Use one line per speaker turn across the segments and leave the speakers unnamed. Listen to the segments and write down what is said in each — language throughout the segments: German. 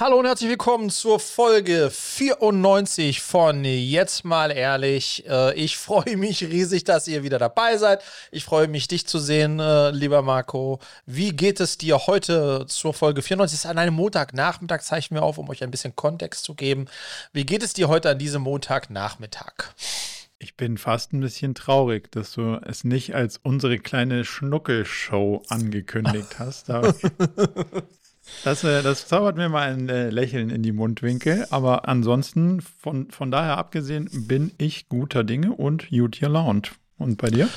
Hallo und herzlich willkommen zur Folge 94 von Jetzt mal ehrlich. Äh, ich freue mich riesig, dass ihr wieder dabei seid. Ich freue mich, dich zu sehen, äh, lieber Marco. Wie geht es dir heute zur Folge 94? Es ist an einem Montagnachmittag, zeichnen wir auf, um euch ein bisschen Kontext zu geben. Wie geht es dir heute an diesem Montagnachmittag?
Ich bin fast ein bisschen traurig, dass du es nicht als unsere kleine Schnuckelshow angekündigt hast. Das, äh, das zaubert mir mal ein äh, Lächeln in die Mundwinkel. Aber ansonsten, von, von daher abgesehen, bin ich guter Dinge und gut gelaunt. Und bei dir?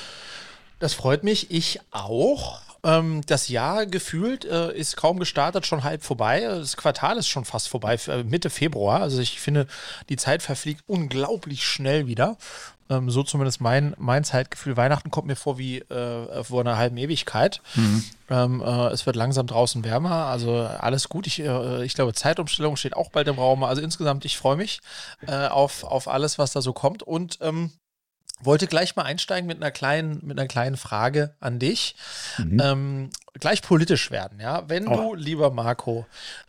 Das freut mich. Ich auch. Ähm, das Jahr gefühlt äh, ist kaum gestartet, schon halb vorbei. Das Quartal ist schon fast vorbei, Mitte Februar. Also ich finde, die Zeit verfliegt unglaublich schnell wieder. Ähm, so zumindest mein, mein Zeitgefühl. Weihnachten kommt mir vor wie äh, vor einer halben Ewigkeit. Mhm. Ähm, äh, es wird langsam draußen wärmer, also alles gut. Ich, äh, ich glaube, Zeitumstellung steht auch bald im Raum. Also insgesamt, ich freue mich äh, auf, auf alles, was da so kommt. Und ähm, wollte gleich mal einsteigen mit einer kleinen, mit einer kleinen Frage an dich. Mhm. Ähm, gleich politisch werden, ja. Wenn oh. du, lieber Marco,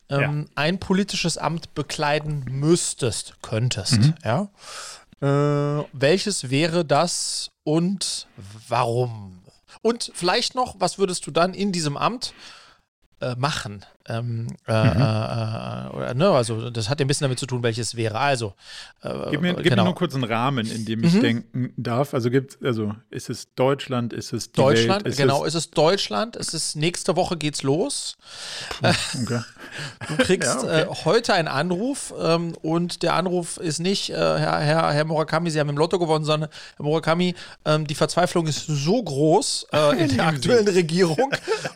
ähm, ja. ein politisches Amt bekleiden müsstest, könntest, mhm. ja. Äh, welches wäre das und warum? Und vielleicht noch, was würdest du dann in diesem Amt äh, machen? Ähm, äh, mhm. Äh, äh, ne, also das hat ja ein bisschen damit zu tun, welches wäre. Also
äh, gib, mir, gib genau. mir nur kurz einen Rahmen, in dem ich mhm. denken darf. Also gibt, also ist es Deutschland, ist es
Deutschland?
Welt, ist
genau, es ist Deutschland. Es ist nächste Woche geht's los. Puh, okay. du kriegst ja, okay. heute einen Anruf ähm, und der Anruf ist nicht Herr, Herr, Herr Murakami, Sie haben im Lotto gewonnen, sondern Herr Murakami, ähm, die Verzweiflung ist so groß in der aktuellen Regierung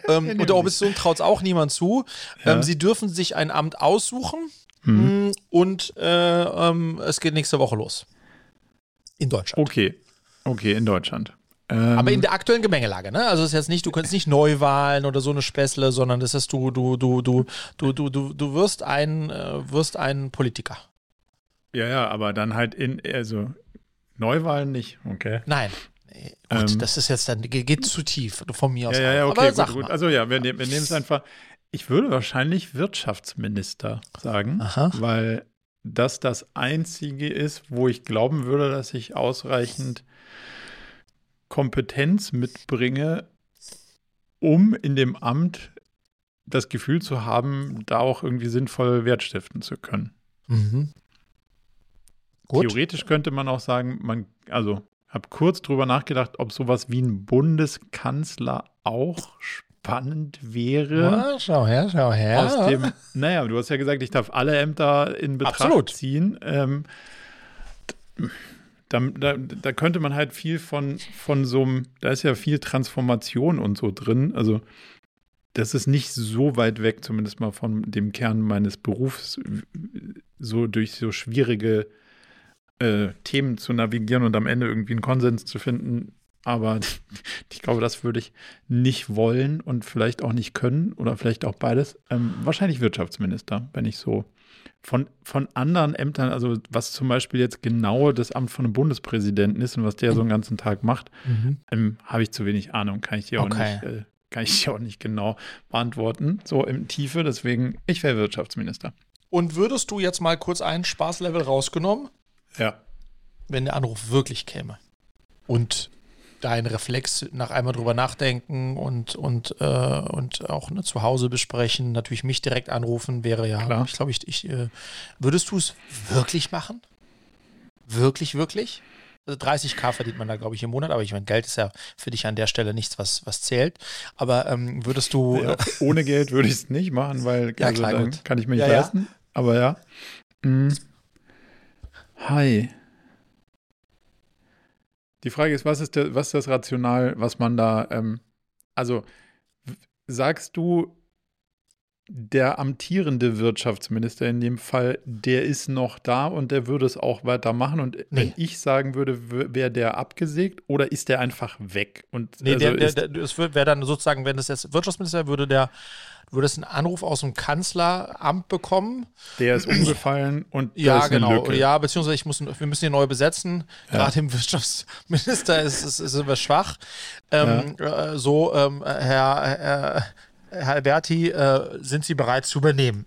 ähm, und der Opposition traut es auch niemand zu. Ja. Ähm, sie dürfen sich ein Amt aussuchen mhm. Mm, und äh, ähm, es geht nächste Woche los. In Deutschland.
Okay. Okay, in Deutschland.
Ähm, Aber in der aktuellen Gemengelage, ne? Also es ist jetzt nicht, du kannst nicht Neuwahlen oder so eine Späßle, sondern das ist du, du, du, du, du, du, du, du wirst ein, äh, wirst ein Politiker.
Ja, ja, aber dann halt in, also Neuwahlen nicht, okay.
Nein. Nee, gut, ähm, das ist jetzt dann, geht, geht zu tief von mir aus.
Ja, ja, okay, gut, gut. Also ja, wir, wir nehmen es einfach. Ich würde wahrscheinlich Wirtschaftsminister sagen, Aha. weil das das Einzige ist, wo ich glauben würde, dass ich ausreichend Kompetenz mitbringe, um in dem Amt das Gefühl zu haben, da auch irgendwie sinnvoll Wert stiften zu können. Mhm. Theoretisch könnte man auch sagen, man, also habe kurz drüber nachgedacht, ob sowas wie ein Bundeskanzler auch spannend wäre.
Ja, schau her, schau her.
Aus dem, naja, du hast ja gesagt, ich darf alle Ämter in Betracht Absolut. ziehen. Ähm, da, da, da, könnte man halt viel von, von so einem, da ist ja viel Transformation und so drin. Also, das ist nicht so weit weg, zumindest mal von dem Kern meines Berufs, so durch so schwierige äh, Themen zu navigieren und am Ende irgendwie einen Konsens zu finden. Aber ich glaube, das würde ich nicht wollen und vielleicht auch nicht können oder vielleicht auch beides. Ähm, wahrscheinlich Wirtschaftsminister, wenn ich so von, von anderen Ämtern, also was zum Beispiel jetzt genau das Amt von einem Bundespräsidenten ist und was der so einen ganzen Tag macht, mhm. ähm, habe ich zu wenig Ahnung, kann ich dir auch okay. nicht. Äh, kann ich dir auch nicht genau beantworten, so im Tiefe. Deswegen, ich wäre Wirtschaftsminister.
Und würdest du jetzt mal kurz ein Spaßlevel rausgenommen?
Ja.
Wenn der Anruf wirklich käme. Und dein Reflex nach einmal drüber nachdenken und, und, äh, und auch ne, zu Hause besprechen, natürlich mich direkt anrufen, wäre ja, Klar. ich glaube, ich, ich äh, würdest du es wirklich machen? Wirklich, wirklich? Also 30k verdient man da, glaube ich, im Monat, aber ich meine, Geld ist ja für dich an der Stelle nichts, was, was zählt. Aber ähm, würdest du. Ja,
ohne Geld würde ich es nicht machen, weil ja, also, klar, kann ich mir nicht ja, leisten. Aber ja. Mhm. Hi. Die Frage ist, was ist, der, was ist das Rational, was man da, ähm, also sagst du, der amtierende Wirtschaftsminister in dem Fall, der ist noch da und der würde es auch weitermachen. Und nee. wenn ich sagen würde, wäre der abgesägt oder ist der einfach weg? Und
nee, also der, der, der, es wäre dann sozusagen, wenn es jetzt Wirtschaftsminister würde, der Du würdest einen Anruf aus dem Kanzleramt bekommen.
Der ist umgefallen und
ja, genau. Ja, beziehungsweise ich muss, wir müssen ihn neu besetzen. Ja. Gerade im Wirtschaftsminister ist es ist, ist schwach. Ähm, ja. äh, so, ähm, Herr, Herr Herr Alberti, äh, sind Sie bereit zu übernehmen?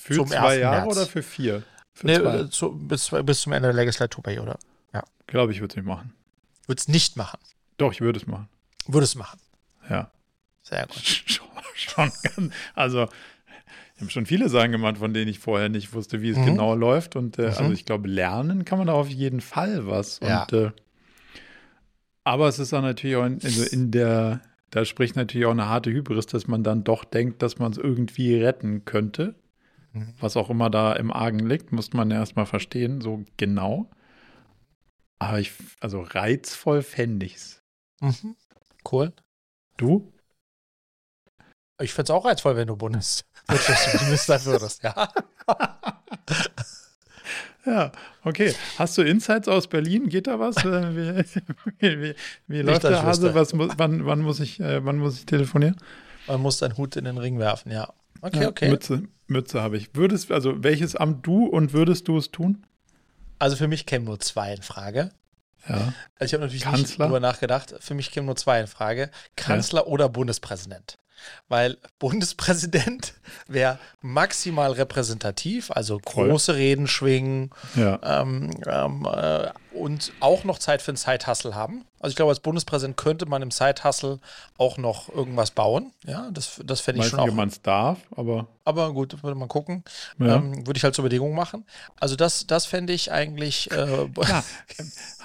Für zum zwei Jahre März. oder für vier? Für
nee, äh, zu, bis, bis zum Ende der Legislaturperiode. Ja.
Glaube ich, würde es nicht machen.
Würde es nicht machen?
Doch, ich würde es machen.
Würde es machen?
Ja.
Sehr gut.
Schon, schon also, ich habe schon viele Sachen gemacht, von denen ich vorher nicht wusste, wie es mhm. genau läuft. Und äh, mhm. also ich glaube, lernen kann man da auf jeden Fall was. Ja. Und, äh, aber es ist auch natürlich auch in, also in der, da spricht natürlich auch eine harte Hybris, dass man dann doch denkt, dass man es irgendwie retten könnte. Mhm. Was auch immer da im Argen liegt, muss man ja erstmal verstehen, so genau. Aber ich, also reizvoll fände ich es.
Mhm. Cool.
Du?
Ich fände es auch reizvoll, wenn du Bundesminister würdest, ja.
Ja, okay. Hast du Insights aus Berlin? Geht da was? Äh, wie, wie, wie, wie läuft der Hase? Was, wann, wann, muss ich, äh, wann muss ich telefonieren?
Man muss deinen Hut in den Ring werfen, ja. Okay, ja, okay.
Mütze, Mütze habe ich. Würdest, also welches Amt du und würdest du es tun?
Also für mich kämen nur zwei in Frage.
Ja.
Also ich habe natürlich Kanzler? nicht darüber nachgedacht. Für mich kämen nur zwei in Frage. Kanzler ja. oder Bundespräsident weil Bundespräsident wäre maximal repräsentativ, also große Voll. Reden schwingen
ja.
ähm, ähm, äh, und auch noch Zeit für einen Zeithassel haben. Also ich glaube, als Bundespräsident könnte man im Zeithassel auch noch irgendwas bauen. Ja, das, das fände ich schon
nicht, auch. man es darf, aber.
Aber gut, würde man gucken. Ja. Ähm, würde ich halt zur Bedingung machen. Also das, das fände ich eigentlich. Äh,
ja,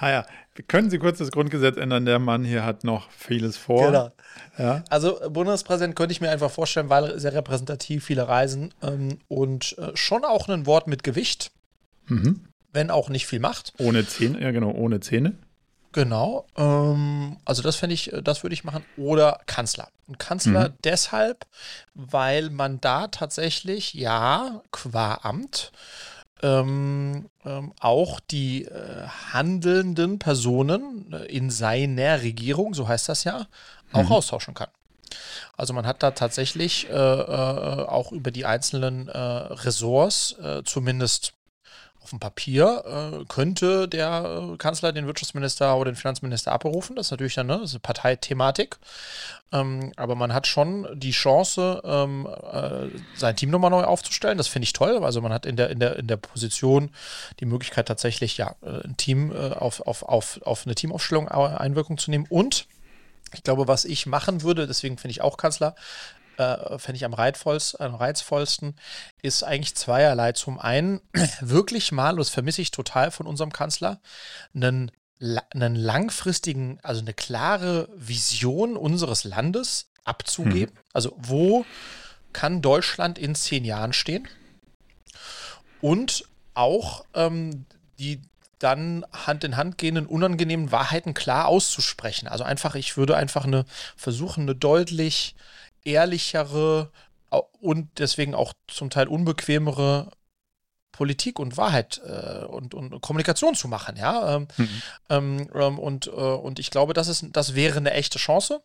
ja, können Sie kurz das Grundgesetz ändern? Der Mann hier hat noch vieles vor. Genau.
Ja. Also Bundespräsident könnte ich mir einfach vorstellen, weil sehr repräsentativ, viele Reisen ähm, und äh, schon auch ein Wort mit Gewicht. Mhm. Wenn auch nicht viel macht.
Ohne Zähne, ja genau, ohne Zähne.
Genau. Ähm, also das fände ich, das würde ich machen. Oder Kanzler. Und Kanzler mhm. deshalb, weil man da tatsächlich, ja, qua Amt, ähm, ähm, auch die äh, handelnden Personen äh, in seiner Regierung, so heißt das ja, auch mhm. austauschen kann. Also man hat da tatsächlich äh, äh, auch über die einzelnen äh, Ressorts äh, zumindest auf dem Papier äh, könnte der äh, Kanzler den Wirtschaftsminister oder den Finanzminister abberufen. Das ist natürlich dann ne, das ist eine Parteithematik. Ähm, aber man hat schon die Chance, ähm, äh, sein Team nochmal neu aufzustellen. Das finde ich toll. Also man hat in der, in, der, in der Position die Möglichkeit tatsächlich, ja, äh, ein Team äh, auf, auf, auf, auf eine Teamaufstellung Einwirkung zu nehmen. Und ich glaube, was ich machen würde, deswegen finde ich auch Kanzler, äh, fände ich am, am reizvollsten, ist eigentlich zweierlei. Zum einen wirklich mal, das vermisse ich total von unserem Kanzler, einen, einen langfristigen, also eine klare Vision unseres Landes abzugeben. Mhm. Also wo kann Deutschland in zehn Jahren stehen? Und auch ähm, die dann Hand in Hand gehenden unangenehmen Wahrheiten klar auszusprechen. Also einfach, ich würde einfach eine versuchen, eine deutlich ehrlichere und deswegen auch zum Teil unbequemere Politik und Wahrheit äh, und, und, Kommunikation zu machen, ja. Ähm, mhm. ähm, ähm und, äh, und ich glaube, das ist, das wäre eine echte Chance,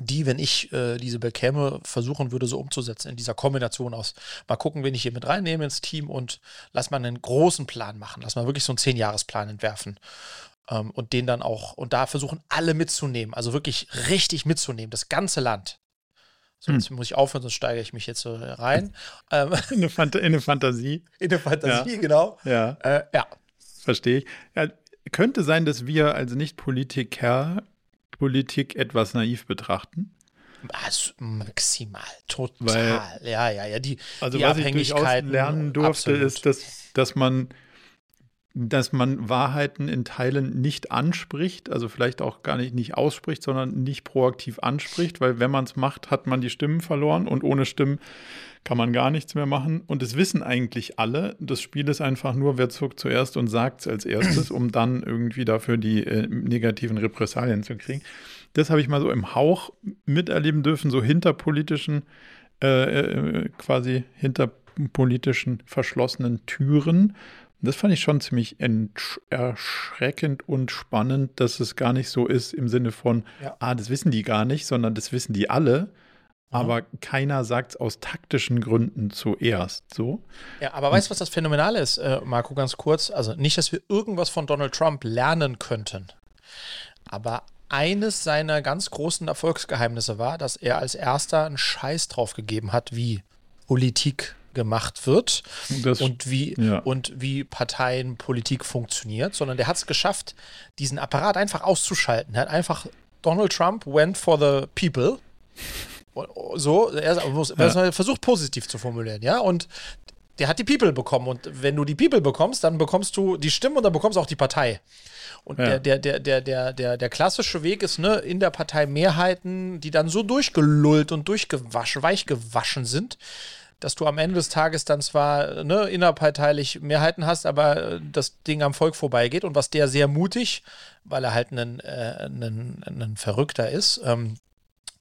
die, wenn ich äh, diese bekäme, versuchen würde, so umzusetzen in dieser Kombination aus. Mal gucken, wen ich hier mit reinnehme ins Team und lass mal einen großen Plan machen, lass mal wirklich so einen Zehn-Jahres-Plan entwerfen. Ähm, und den dann auch, und da versuchen alle mitzunehmen, also wirklich richtig mitzunehmen, das ganze Land. So, jetzt hm. muss ich aufhören, sonst steige ich mich jetzt so rein.
Ähm, in, eine Fant in, eine Fantasie.
In eine Fantasie, ja. genau.
Ja.
Äh, ja.
Verstehe ich. Ja, könnte sein, dass wir als Nicht-Politiker Politik etwas naiv betrachten.
Also maximal, total. Weil, ja, ja, ja. Die,
also
die
was ich durchaus lernen durfte, absolut. ist, dass, dass man dass man Wahrheiten in Teilen nicht anspricht, also vielleicht auch gar nicht, nicht ausspricht, sondern nicht proaktiv anspricht, weil wenn man es macht, hat man die Stimmen verloren und ohne Stimmen kann man gar nichts mehr machen. Und es wissen eigentlich alle. Das Spiel ist einfach nur, wer zuckt zuerst und sagt es als erstes, um dann irgendwie dafür die äh, negativen Repressalien zu kriegen. Das habe ich mal so im Hauch miterleben dürfen, so hinter politischen, äh, äh, quasi hinter politischen verschlossenen Türen das fand ich schon ziemlich erschreckend und spannend, dass es gar nicht so ist im Sinne von, ja. ah, das wissen die gar nicht, sondern das wissen die alle. Aber keiner sagt es aus taktischen Gründen zuerst. So.
Ja, aber weißt du, was das Phänomenale ist, äh, Marco, ganz kurz? Also nicht, dass wir irgendwas von Donald Trump lernen könnten. Aber eines seiner ganz großen Erfolgsgeheimnisse war, dass er als erster einen Scheiß drauf gegeben hat, wie Politik gemacht wird
Das-
und wie,
ja.
und wie Parteienpolitik funktioniert, sondern der hat es geschafft, diesen Apparat einfach auszuschalten. Er hat einfach Donald Trump went for the people. So, er muss, er versucht positiv zu formulieren, ja, und der hat die People bekommen und wenn du die People bekommst, dann bekommst du die Stimmen und dann bekommst du auch die Partei. Und
Ja.
der, der, der, der, der, der, klassische Weg ist, ne, in der Partei Mehrheiten, die dann so durchgelullt und durchgewaschen, weich gewaschen sind, dass du am Ende des Tages dann zwar ne, innerparteilich Mehrheiten hast, aber äh, das Ding am Volk vorbeigeht und was der sehr mutig, weil er halt ein, äh, Verrückter ist, ähm,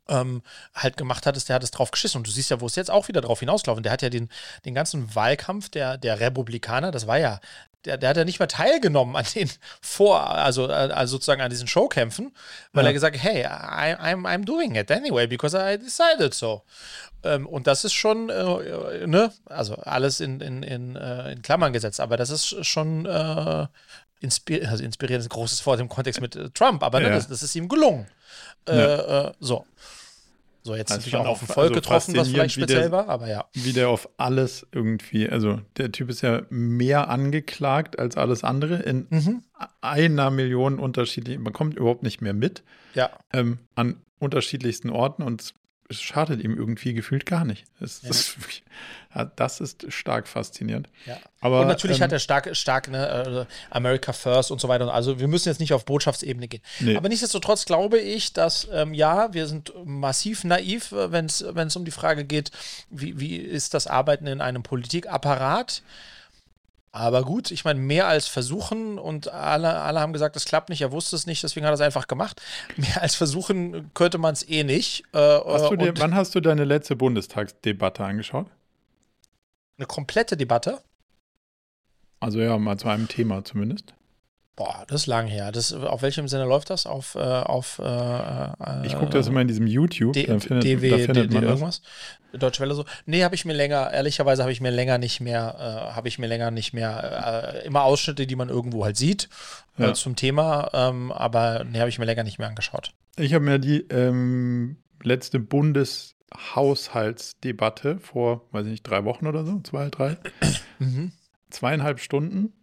ähm, halt gemacht hat, ist, der hat es drauf geschissen. Und du siehst ja, wo es jetzt auch wieder drauf hinauslaufen. Der hat ja den, den ganzen Wahlkampf der, der Republikaner, das war ja, der, der hat ja nicht mehr teilgenommen an den Vor, also, äh, also sozusagen an diesen Showkämpfen, weil
Ja.
er gesagt hat, hey, I, I'm, I'm doing it anyway, because I decided so. Ähm, und das ist schon, äh, äh, ne, also alles in, in, in, äh, in Klammern gesetzt, aber das ist schon äh, inspir also inspirierend ist ein großes Wort im Kontext mit äh, Trump, aber ne,
Ja.
das, das ist ihm gelungen.
Ja.
so. So, jetzt
Das
natürlich auch auf ein Volk
also
getroffen, was vielleicht speziell
der-
war, aber ja.
wie der auf alles irgendwie, also der Typ ist ja mehr angeklagt als alles andere in
Mhm.
einer Million unterschiedlichen, man kommt überhaupt nicht mehr mit
Ja.
ähm, an unterschiedlichsten Orten und es- schadet ihm irgendwie gefühlt gar nicht. Es,
Ja.
das, das ist stark faszinierend.
Ja.
Aber,
und natürlich
ähm,
hat er stark, stark ne, äh, America First und so weiter. Also wir müssen jetzt nicht auf Botschaftsebene gehen.
Nee.
Aber nichtsdestotrotz glaube ich, dass ähm, ja, wir sind massiv naiv, äh, wenn es um die Frage geht, wie, wie ist das Arbeiten in einem Politikapparat. Aber gut, ich meine, mehr als versuchen und alle, alle haben gesagt, es klappt nicht, er wusste es nicht, deswegen hat er es einfach gemacht. Mehr als versuchen könnte man es eh nicht. Äh,
Hast du dir, wann hast du deine letzte Bundestagsdebatte angeschaut?
eine komplette Debatte.
Also ja, mal zu einem Thema zumindest.
Boah, das ist lang her. Das, auf welchem Sinne läuft das? Auf, äh, auf äh,
Ich gucke das immer in diesem YouTube,
D
da findet,
DW,
da findet man
irgendwas? Deutsche Welle so. Nee, habe ich mir länger, ehrlicherweise habe ich mir länger nicht mehr, äh, habe ich mir länger nicht mehr, äh, immer Ausschnitte, die man irgendwo halt sieht äh,
Ja.
zum Thema, ähm, aber nee, habe ich mir länger nicht mehr angeschaut.
Ich habe mir die ähm, letzte Bundeshaushaltsdebatte vor, weiß ich nicht, drei Wochen oder so, zwei, drei,
Mhm.
zweieinhalb Stunden.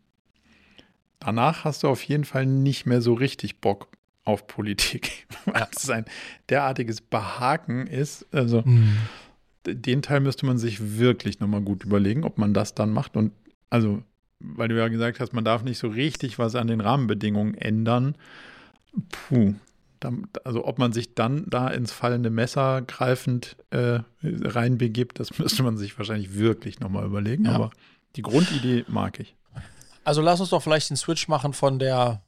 Danach hast du auf jeden Fall nicht mehr so richtig Bock auf Politik. Weil es ein derartiges Behaken ist. Also d- den Teil müsste man sich wirklich nochmal gut überlegen, ob man das dann macht. Und also, weil du ja gesagt hast, man darf nicht so richtig was an den Rahmenbedingungen ändern. Puh. Also ob man sich dann da ins fallende Messer greifend äh, reinbegibt, das müsste man sich wahrscheinlich wirklich nochmal überlegen.
Ja.
Aber die Grundidee mag ich.
Also lass uns doch vielleicht den Switch machen von der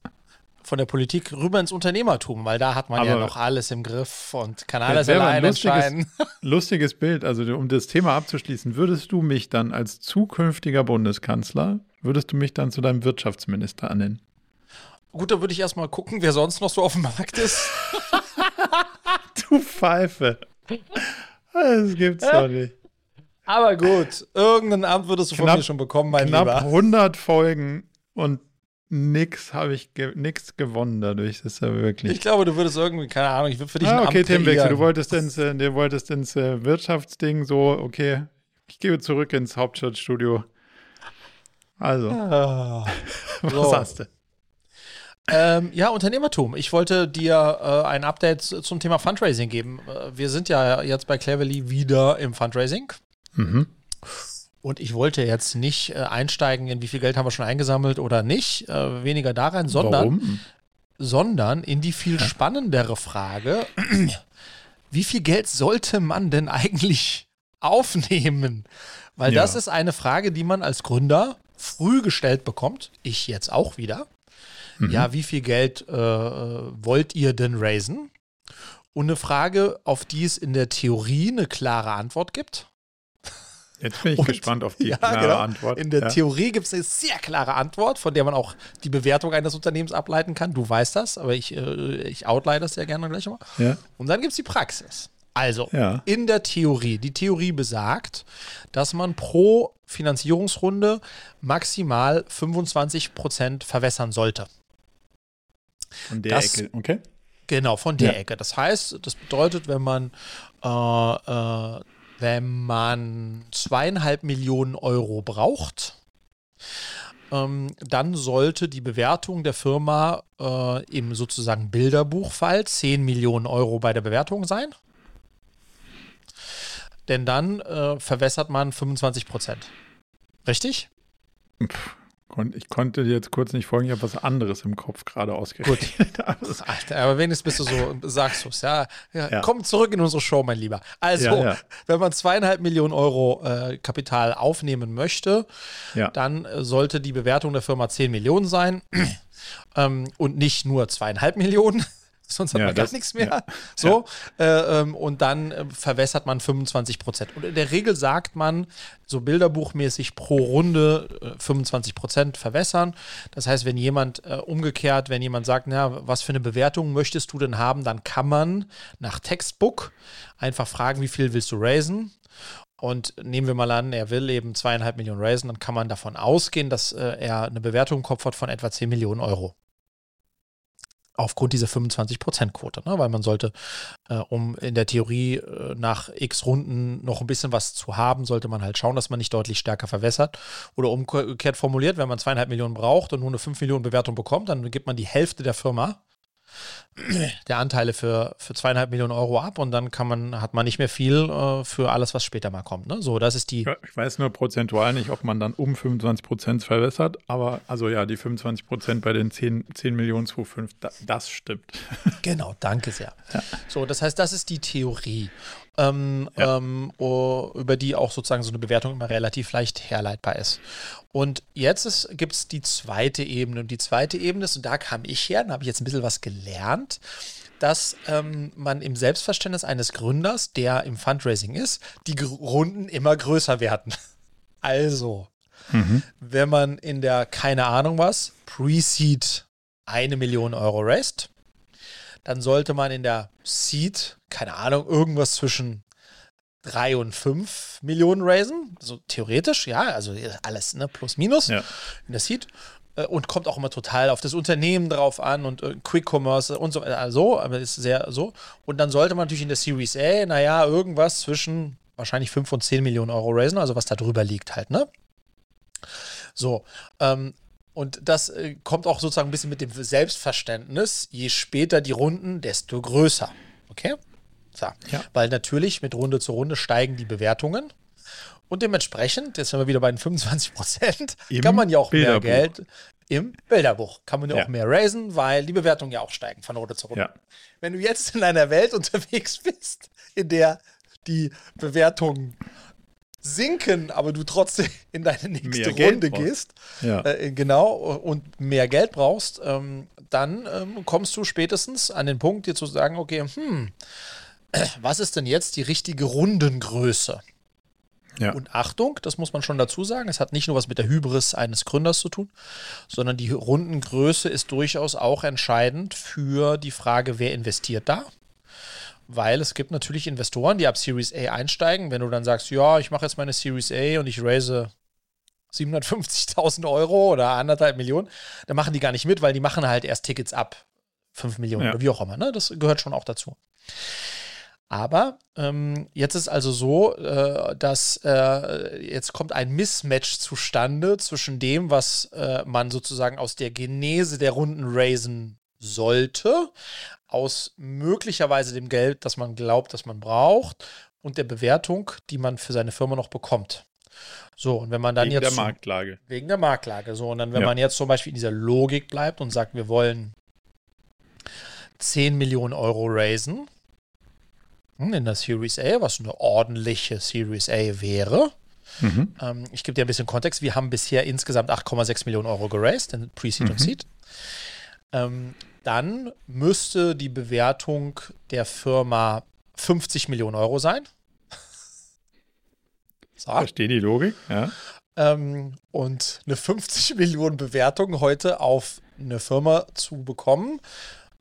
von der Politik rüber ins Unternehmertum, weil da hat man ja
Aber-
noch alles im Griff und kann alles
wäre ein
allein
lustiges-
entscheiden.
Lustiges Bild, also um das Thema abzuschließen, würdest du mich dann als zukünftiger Bundeskanzler, würdest du mich dann zu deinem Wirtschaftsminister ernennen?
Gut, da würde ich erstmal gucken, wer sonst noch so auf dem Markt ist.
Du Pfeife. Das gibt's doch nicht.
Aber gut, irgendein Amt würdest du von
Knapp-
mir schon bekommen, mein
Knapp
Lieber.
100 Folgen und nix habe ich ge nix gewonnen dadurch. Das ist ja wirklich.
Ich glaube, du würdest irgendwie, keine Ahnung, ich würde für dich
ah,
ein
okay,
Amt
Themenwechsel.
kreieren.
Du wolltest ins, äh, du wolltest ins äh, Wirtschaftsding so, okay. Ich gehe zurück ins Hauptstadtstudio. Also,
Ah.
was
so.
hast du?
Ähm, ja, Unternehmertum. Ich wollte dir äh, ein Update zum Thema Fundraising geben. Äh, wir sind ja jetzt bei Cleverly wieder im Fundraising.
Mhm.
Und ich wollte jetzt nicht äh, einsteigen in wie viel Geld haben wir schon eingesammelt oder nicht, äh, weniger daran, sondern,
Warum?
sondern in die viel spannendere Frage, wie viel Geld sollte man denn eigentlich aufnehmen? Weil
Ja.
das ist eine Frage, die man als Gründer früh gestellt bekommt. Ich jetzt auch wieder.
Mhm.
Ja, wie viel Geld äh, äh, wollt ihr denn raisen? Und eine Frage, auf die es in der Theorie eine klare Antwort gibt.
Jetzt bin ich
Und-
gespannt auf die
Ja,
klare
genau.
Antwort.
In der
ja.
Theorie gibt es eine sehr klare Antwort, von der man auch die Bewertung eines Unternehmens ableiten kann. Du weißt das, aber ich, äh, ich outline das sehr gerne gleich mal.
Ja.
Und dann gibt es die Praxis. Also, in der Theorie, die Theorie besagt, dass man pro Finanzierungsrunde maximal 25% verwässern sollte.
Von der
Das-
Ecke. Okay.
Genau, von der. Ecke. Das heißt, das bedeutet, wenn man, äh, äh, wenn man zweieinhalb Millionen Euro braucht, ähm, dann sollte die Bewertung der Firma äh, im sozusagen Bilderbuchfall 10 Millionen Euro bei der Bewertung sein. Denn dann äh, verwässert man 25 Prozent. Richtig?
Pff, ich konnte dir jetzt kurz nicht folgen, ich habe was anderes im Kopf gerade ausgerechnet.
Gut. Alter, aber wenigstens bist du so, sagst du es, ja, ja, ja. Komm zurück in unsere Show, mein Lieber. Also, ja, wenn man zweieinhalb Millionen Euro äh, Kapital aufnehmen möchte, dann äh, sollte die Bewertung der Firma 10 Millionen sein ähm, und nicht nur zweieinhalb Millionen sonst hat ja, man gar nichts mehr. Ja. So, ja. Äh, ähm, und dann äh, verwässert man 25 Prozent. Und in der Regel sagt man, so bilderbuchmäßig pro Runde äh, 25 Prozent verwässern. Das heißt, wenn jemand äh, umgekehrt, wenn jemand sagt, na, was für eine Bewertung möchtest du denn haben, dann kann man nach Textbook einfach fragen, wie viel willst du raisen? Und nehmen wir mal an, er will eben zweieinhalb Millionen raisen, dann kann man davon ausgehen, dass äh, er eine Bewertung im Kopf hat von etwa 10 Millionen Euro aufgrund dieser 25%-Quote, ne? weil man sollte, äh, um in der Theorie äh, nach x Runden noch ein bisschen was zu haben, sollte man halt schauen, dass man nicht deutlich stärker verwässert. Oder umgekehrt formuliert, wenn man zweieinhalb Millionen braucht und nur eine 5 Millionen Bewertung bekommt, dann gibt man die Hälfte der Firma der Anteile für, für zweieinhalb Millionen Euro ab und dann kann man, hat man nicht mehr viel äh, für alles, was später mal kommt. Ne? So, das ist die.
Ich weiß nur prozentual nicht, ob man dann um 25 Prozent verwässert, aber also ja, die 25 Prozent bei den 10, 10 Millionen 2,5, da, das stimmt.
Genau, danke sehr. Ja. So, das heißt, das ist die Theorie. Ähm, ja. ähm, oh, über die auch sozusagen so eine Bewertung immer relativ leicht herleitbar ist. Und jetzt gibt es die zweite Ebene. Und die zweite Ebene ist, und da kam ich her, da habe ich jetzt ein bisschen was gelernt, dass ähm, man im Selbstverständnis eines Gründers, der im Fundraising ist, die Runden immer größer werden. Also, mhm. wenn man in der, keine Ahnung was, Pre-Seed eine Million Euro raised, dann sollte man in der Seed, keine Ahnung, irgendwas zwischen 3 und 5 Millionen raisen. So theoretisch, ja, also alles, ne, plus minus ja. in der Seed. Äh, und kommt auch immer total auf das Unternehmen drauf an und äh, Quick Commerce und so, also, aber ist sehr so. Und dann sollte man natürlich in der Series A, naja, irgendwas zwischen wahrscheinlich 5 und 10 Millionen Euro raisen, also was da drüber liegt halt, ne? So, ähm, und das äh, kommt auch sozusagen ein bisschen mit dem Selbstverständnis. Je später die Runden, desto größer. Okay? So. Ja. Weil natürlich mit Runde zu Runde steigen die Bewertungen. Und dementsprechend, jetzt sind wir wieder bei den 25 Prozent, kann man ja auch Bilderbuch. mehr Geld im Bilderbuch. Kann man ja, ja, auch mehr raisen, weil die Bewertungen ja auch steigen von Runde zu Runde. Ja. Wenn du jetzt in einer Welt unterwegs bist, in der die Bewertungen sinken, aber du trotzdem in deine nächste mehr Runde gehst, ja. äh, genau, und mehr Geld brauchst, ähm, dann ähm, kommst du spätestens an den Punkt, dir zu sagen, okay, hm, was ist denn jetzt die richtige Rundengröße? Ja. Und Achtung, das muss man schon dazu sagen, es hat nicht nur was mit der Hybris eines Gründers zu tun, sondern die Rundengröße ist durchaus auch entscheidend für die Frage, wer investiert da. Weil es gibt natürlich Investoren, die ab Series A einsteigen. Wenn du dann sagst, ja, ich mache jetzt meine Series A und ich raise 750.000 Euro oder anderthalb Millionen, dann machen die gar nicht mit, weil die machen halt erst Tickets ab 5 Millionen ja. oder wie auch immer. Ne? Das gehört schon auch dazu. Aber ähm, jetzt ist also so, äh, dass äh, jetzt kommt ein Mismatch zustande zwischen dem, was äh, man sozusagen aus der Genese der Runden raisen sollte, aus möglicherweise dem Geld, das man glaubt, dass man braucht, und der Bewertung, die man für seine Firma noch bekommt. So, und wenn man dann
wegen
jetzt.
Wegen der Marktlage.
Wegen der Marktlage. So, und dann, wenn ja. man jetzt zum Beispiel in dieser Logik bleibt und sagt, wir wollen 10 Millionen Euro raisen hm, in der Series A, was eine ordentliche Series A wäre. Mhm. Ähm, ich gebe dir ein bisschen Kontext. Wir haben bisher insgesamt 8,6 Millionen Euro geraced in Pre-Seed mhm. und Seed. Ähm, dann müsste die Bewertung der Firma 50 Millionen Euro sein.
so. Verstehe die Logik, ja.
Ähm, und eine 50 Millionen Bewertung heute auf eine Firma zu bekommen,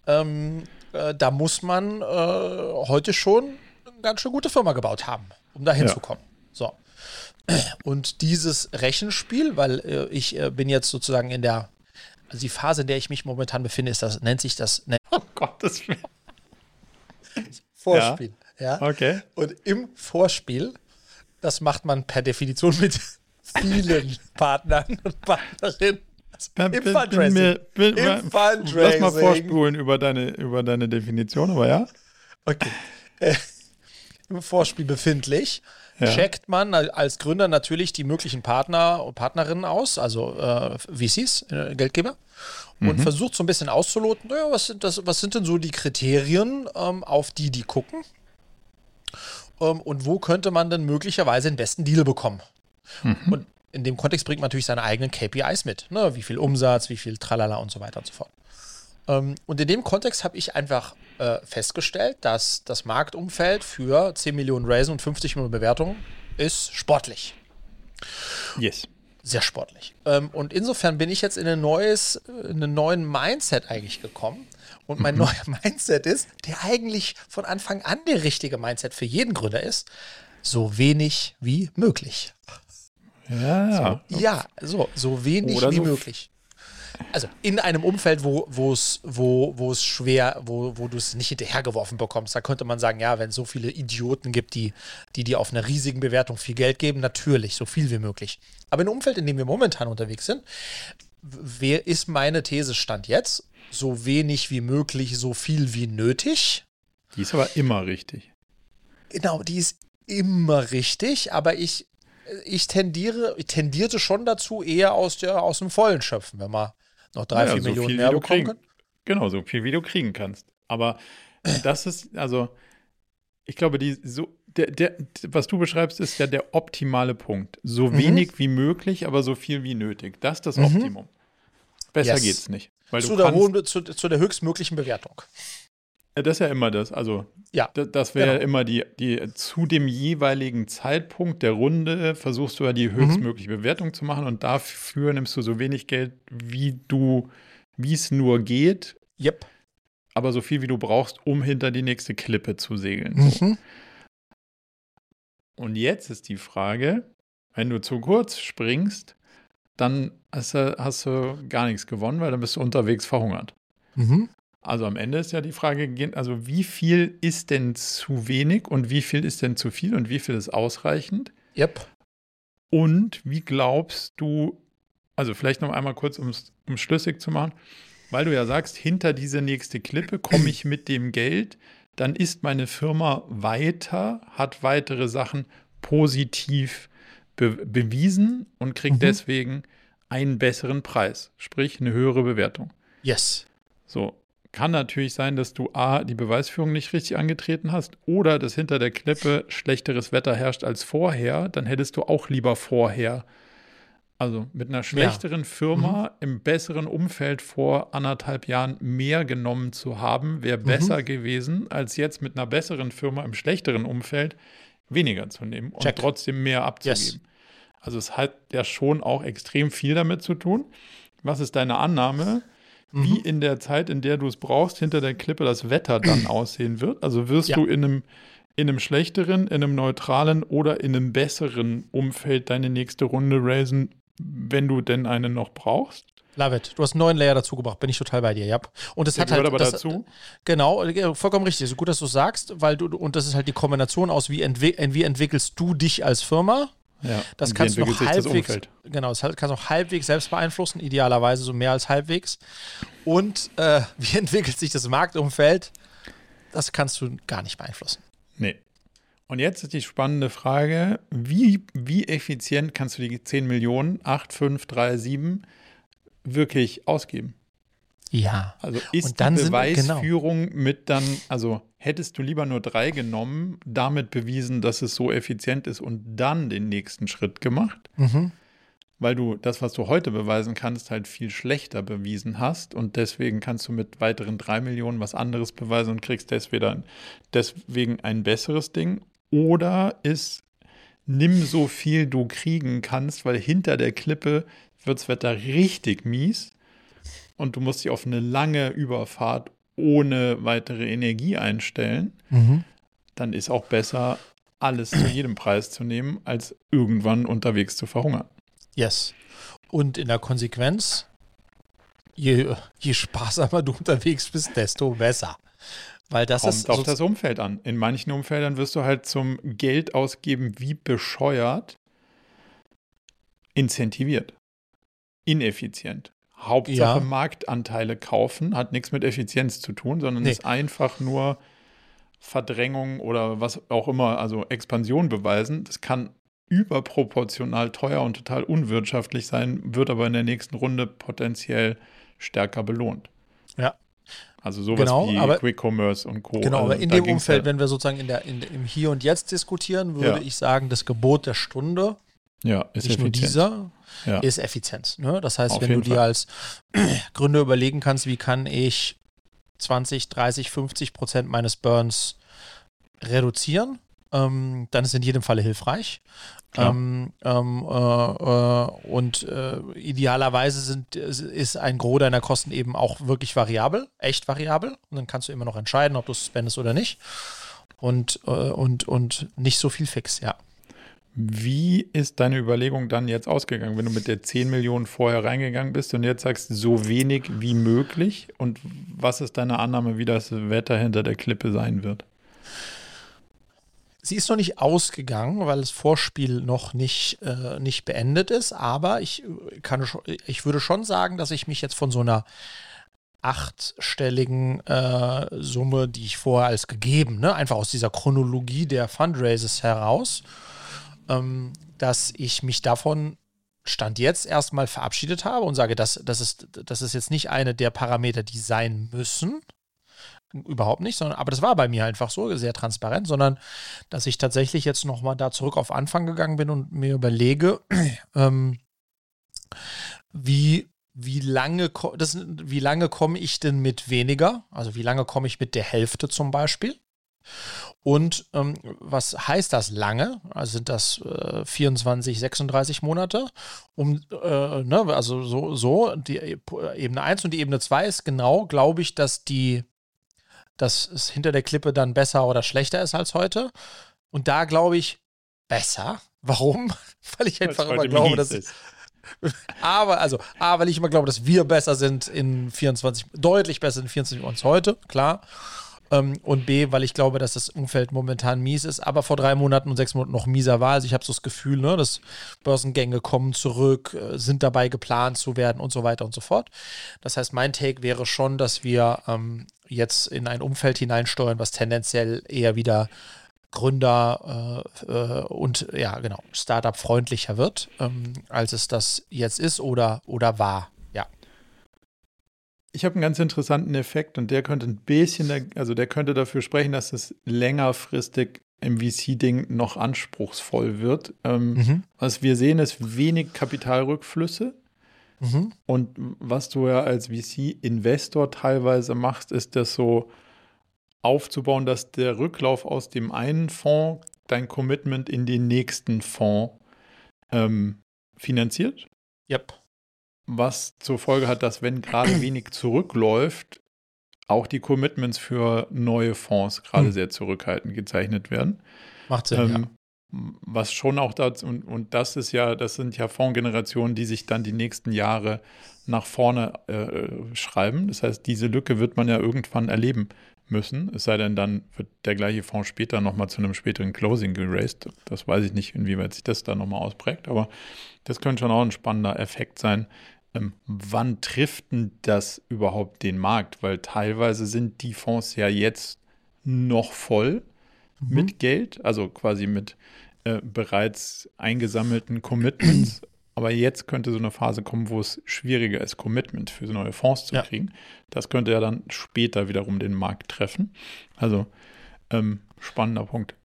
ähm, äh, da muss man äh, heute schon eine ganz schön gute Firma gebaut haben, um da hinzukommen. Ja. So. Und dieses Rechenspiel, weil äh, ich äh, bin jetzt sozusagen in der also die Phase, in der ich mich momentan befinde, ist das, nennt sich das. Ne
oh Gottes Willen.
Vorspiel. Ja.
Okay.
Und im Vorspiel, das macht man per Definition mit vielen Partnern und Partnerinnen.
Bin-
Im Fundraising.
bin bin-
Im
Lass mal vorspulen über deine, über deine Definition, aber ja.
Okay. Äh, Im Vorspiel befindlich
Ja.
checkt man als Gründer natürlich die möglichen Partner und Partnerinnen aus, also äh, VCs, äh, Geldgeber, und versucht so ein bisschen auszuloten, naja, was, sind das, was sind denn so die Kriterien, ähm, auf die die gucken ähm, und wo könnte man denn möglicherweise den besten Deal bekommen. Und in dem Kontext bringt man natürlich seine eigenen KPIs mit, ne? wie viel Umsatz, wie viel Tralala und so weiter und so fort. Ähm, und in dem Kontext habe ich einfach äh, festgestellt, dass das Marktumfeld für 10 Millionen Raisen und 50 Millionen Bewertungen ist sportlich.
Yes.
Sehr sportlich. Ähm, und insofern bin ich jetzt in ein neues, in einen neuen Mindset eigentlich gekommen. Und mein neuer Mindset ist, der eigentlich von Anfang an der richtige Mindset für jeden Gründer ist, so wenig wie möglich.
Ja.
Ja, so, so wenig
Oder
wie
so-
möglich. Also in einem Umfeld, wo, wo es, wo, wo es schwer, wo, wo du es nicht hinterhergeworfen bekommst, da könnte man sagen, ja, wenn es so viele Idioten gibt, die, die dir auf einer riesigen Bewertung viel Geld geben, natürlich, so viel wie möglich. Aber in einem Umfeld, in dem wir momentan unterwegs sind, wer ist meine These Stand jetzt? So wenig wie möglich, so viel wie nötig.
Die ist aber immer richtig.
Genau, die ist immer richtig, aber ich, ich tendiere, ich tendierte schon dazu, eher aus, der, aus dem Vollen schöpfen, wenn wir noch drei,
Ja,
vier
so
Millionen
viel,
mehr bekommen
kriegen.
können.
Genau, so viel wie du kriegen kannst. Aber das ist, also, ich glaube, die so, der, der, was du beschreibst, ist ja der optimale Punkt. So
Mhm.
wenig wie möglich, aber so viel wie nötig. Das ist das Optimum. Besser
Yes.
geht's nicht. Weil
Zu
du
der, hohen, zu, zu der höchstmöglichen Bewertung.
Ja, Das ist ja immer das. Also,
Ja,
da- das wäre ja
genau.
immer die, die, zu dem jeweiligen Zeitpunkt der Runde versuchst du ja die höchstmögliche Bewertung zu machen und dafür nimmst du so wenig Geld, wie du, wie es nur geht,
Yep.
aber so viel wie du brauchst, um hinter die nächste Klippe zu segeln. So.
Mhm.
Und jetzt ist die Frage, wenn du zu kurz springst, dann hast du, hast du gar nichts gewonnen, weil dann bist du unterwegs verhungert.
Mhm.
Also am Ende ist ja die Frage, also wie viel ist denn zu wenig und wie viel ist denn zu viel und wie viel ist ausreichend?
Yep.
Und wie glaubst du, also vielleicht noch einmal kurz, um es schlüssig zu machen, weil du ja sagst, hinter diese nächste Klippe komme ich mit dem Geld, dann ist meine Firma weiter, hat weitere Sachen positiv be bewiesen und kriegt
Mhm.
deswegen einen besseren Preis, sprich eine höhere Bewertung.
Yes.
So, kann natürlich sein, dass du A, die Beweisführung nicht richtig angetreten hast oder dass hinter der Klippe schlechteres Wetter herrscht als vorher, dann hättest du auch lieber vorher. Also mit einer schlechteren Firma im besseren Umfeld vor anderthalb Jahren mehr genommen zu haben, wäre besser gewesen, als jetzt mit einer besseren Firma im schlechteren Umfeld weniger zu nehmen und
Check.
trotzdem mehr abzugeben. Also es hat ja schon auch extrem viel damit zu tun. Was ist deine Annahme? Wie in der Zeit, in der du es brauchst, hinter der Klippe das Wetter dann aussehen wird. Also wirst
Ja.
du in einem, in einem schlechteren, in einem neutralen oder in einem besseren Umfeld deine nächste Runde raisen, wenn du denn eine noch brauchst.
Love it. Du hast einen neuen Layer dazu gebracht, bin ich total bei dir, ja. Und das
Der
hat halt.
gehört aber
das,
dazu.
Genau, äh, vollkommen richtig. So gut, dass du es sagst, weil du, und das ist halt die Kombination aus, wie, entwick wie entwickelst du dich als Firma
Ja.
Das kannst du noch
das
halbwegs,
Umfeld?
genau, das kannst du auch halbwegs selbst beeinflussen, idealerweise so mehr als halbwegs. Und äh, wie entwickelt sich das Marktumfeld? Das kannst du gar nicht beeinflussen.
Nee. Und jetzt ist die spannende Frage, wie, wie effizient kannst du die 10 Millionen, 8, 5, 3, 7 wirklich ausgeben?
Ja.
Also ist
Und dann
die
sind- genau.
Beweisführung mit dann, also hättest du lieber nur drei genommen, damit bewiesen, dass es so effizient ist und dann den nächsten Schritt gemacht,
Mhm.
weil du das, was du heute beweisen kannst, halt viel schlechter bewiesen hast und deswegen kannst du mit weiteren drei Millionen was anderes beweisen und kriegst deswegen, deswegen ein besseres Ding. Oder ist, nimm so viel du kriegen kannst, weil hinter der Klippe wirds Wetter richtig mies und du musst dich auf eine lange Überfahrt ohne weitere Energie einstellen,
Mhm.
dann ist auch besser, alles zu jedem Preis zu nehmen, als irgendwann unterwegs zu verhungern.
Yes. Und in der Konsequenz, je, je sparsamer du unterwegs bist, desto besser. Weil das
Kommt
ist
auf
so-
das Umfeld an. In manchen Umfeldern wirst du halt zum Geld ausgeben wie bescheuert incentiviert. Ineffizient. Hauptsache
Ja.
Marktanteile kaufen, hat nichts mit Effizienz zu tun, sondern
Nee.
ist einfach nur Verdrängung oder was auch immer, also Expansion beweisen. Das kann überproportional teuer und total unwirtschaftlich sein, wird aber in der nächsten Runde potenziell stärker belohnt.
Ja.
Also sowas
Genau,
wie
aber-
Quick Commerce und Co.
Genau,
also
aber in dem Umfeld,
ja,
wenn wir sozusagen in der, in, im Hier und Jetzt diskutieren, würde
Ja.
ich sagen, das Gebot der Stunde,
ja, ist
nicht nur
effizient.
dieser,
Ja.
ist Effizienz. Ne? Das heißt,
Auf
wenn du dir
Fall.
als Gründer überlegen kannst, wie kann ich 20, 30, 50 Prozent meines Burns reduzieren, ähm, dann ist in jedem Falle hilfreich. Ähm, ähm, äh, äh, und äh, idealerweise sind, ist ein Gros deiner Kosten eben auch wirklich variabel, echt variabel. Und dann kannst du immer noch entscheiden, ob du es spendest oder nicht. Und, äh, und, und nicht so viel fix, ja.
Wie ist deine Überlegung dann jetzt ausgegangen, wenn du mit der 10 Millionen vorher reingegangen bist und jetzt sagst, so wenig wie möglich? Und was ist deine Annahme, wie das Wetter hinter der Klippe sein wird?
Sie ist noch nicht ausgegangen, weil das Vorspiel noch nicht, äh, nicht beendet ist, aber ich kann ich würde schon sagen, dass ich mich jetzt von so einer achtstelligen äh, Summe, die ich vorher als gegeben, ne, einfach aus dieser Chronologie der Fundraises heraus, ähm, dass ich mich davon Stand jetzt erstmal verabschiedet habe und sage, das, das, ist, das ist jetzt nicht eine der Parameter, die sein müssen. Überhaupt nicht, sondern, aber das war bei mir einfach so, sehr transparent, sondern dass ich tatsächlich jetzt nochmal da zurück auf Anfang gegangen bin und mir überlege, ähm, wie, wie lange, das, wie lange komme ich denn mit weniger? Also wie lange komme ich mit der Hälfte zum Beispiel? Und ähm, was heißt das lange? Also sind das äh, 24, 36 Monate? Um, äh, ne, also so, so, die E- Ebene 1 und die Ebene 2 ist genau, glaube ich, dass die, dass es hinter der Klippe dann besser oder schlechter ist als heute. Und da glaube ich besser. Warum? Weil ich einfach immer glaube, dass
ist.
aber, also, A, weil ich immer glaube, dass wir besser sind in 24, deutlich besser in 24 als heute, klar. Ähm, und B, weil ich glaube, dass das Umfeld momentan mies ist, aber vor drei Monaten und sechs Monaten noch mieser war. Also ich habe so das Gefühl, ne, dass Börsengänge kommen zurück, äh, sind dabei geplant zu werden und so weiter und so fort. Das heißt, mein Take wäre schon, dass wir ähm, jetzt in ein Umfeld hineinsteuern, was tendenziell eher wieder Gründer äh, äh, und ja, genau, Startup-freundlicher wird, ähm, als es das jetzt ist oder, oder war.
Ich habe einen ganz interessanten Effekt und der könnte ein bisschen, also der könnte dafür sprechen, dass es längerfristig im VC-Ding noch anspruchsvoll wird. Ähm,
Mhm.
Was wir sehen, ist wenig Kapitalrückflüsse.
Mhm.
Und was du ja als VC-Investor teilweise machst, ist das so aufzubauen, dass der Rücklauf aus dem einen Fonds dein Commitment in den nächsten Fonds ähm, finanziert.
Yep.
Was zur Folge hat, dass wenn gerade wenig zurückläuft, auch die Commitments für neue Fonds gerade
Hm.
sehr zurückhaltend gezeichnet werden.
Macht Sinn, ja.
Ähm, Was schon auch dazu, und, und das ist ja, das sind ja Fondsgenerationen, die sich dann die nächsten Jahre nach vorne äh, schreiben. Das heißt, diese Lücke wird man ja irgendwann erleben müssen. Es sei denn, dann wird der gleiche Fonds später nochmal zu einem späteren Closing geraced. Das weiß ich nicht, inwieweit sich das da nochmal ausprägt, aber das könnte schon auch ein spannender Effekt sein. Ähm, wann trifft denn das überhaupt den Markt? Weil teilweise sind die Fonds ja jetzt noch voll
Mhm.
mit Geld, also quasi mit äh, bereits eingesammelten Commitments. Aber jetzt könnte so eine Phase kommen, wo es schwieriger ist, Commitment für so neue Fonds zu
Ja.
kriegen. Das könnte ja dann später wiederum den Markt treffen. Also ähm, spannender Punkt.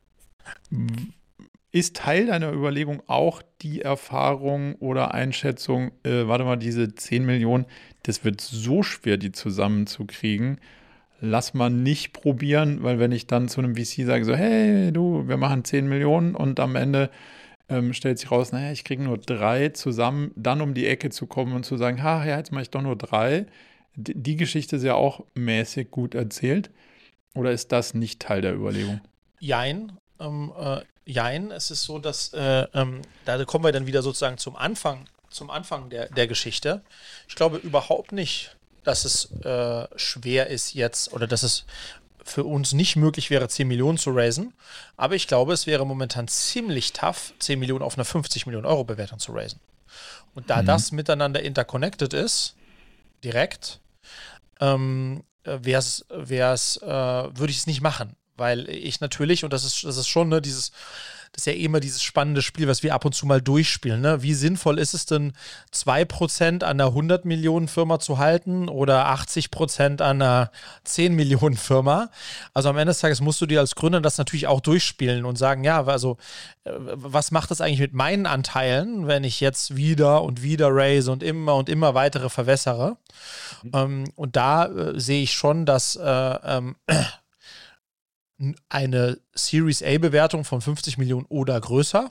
Ist Teil deiner Überlegung auch die Erfahrung oder Einschätzung, äh, warte mal, diese 10 Millionen, das wird so schwer, die zusammenzukriegen. Lass mal nicht probieren, weil wenn ich dann zu einem VC sage, so, hey, du, wir machen 10 Millionen und am Ende ähm, stellt sich raus, naja, ich kriege nur drei zusammen, dann um die Ecke zu kommen und zu sagen, ha, ja, jetzt mache ich doch nur drei. D die Geschichte ist ja auch mäßig gut erzählt. Oder ist das nicht Teil der Überlegung?
Jein. Ähm, äh, jein. Es ist so, dass äh, ähm, da kommen wir dann wieder sozusagen zum Anfang, zum Anfang der, der Geschichte. Ich glaube überhaupt nicht, dass es äh, schwer ist jetzt oder dass es für uns nicht möglich wäre, 10 Millionen zu raisen. Aber ich glaube, es wäre momentan ziemlich tough, 10 Millionen auf eine 50 Millionen Euro Bewertung zu raisen. Und da mhm. das miteinander interconnected ist, direkt, ähm, wär's, wär's, äh, würde ich es nicht machen. Weil ich natürlich, und das ist, das ist schon ne, dieses das ist ja immer dieses spannende Spiel, was wir ab und zu mal durchspielen. Ne? Wie sinnvoll ist es denn, 2% an einer 100 Millionen Firma zu halten oder 80% an einer 10 Millionen Firma? Also am Ende des Tages musst du dir als Gründer das natürlich auch durchspielen und sagen, ja, also äh, was macht das eigentlich mit meinen Anteilen, wenn ich jetzt wieder und wieder raise und immer und immer weitere verwässere? Mhm. Ähm, und da äh, sehe ich schon, dass äh, ähm, eine Series A-Bewertung von 50 Millionen oder größer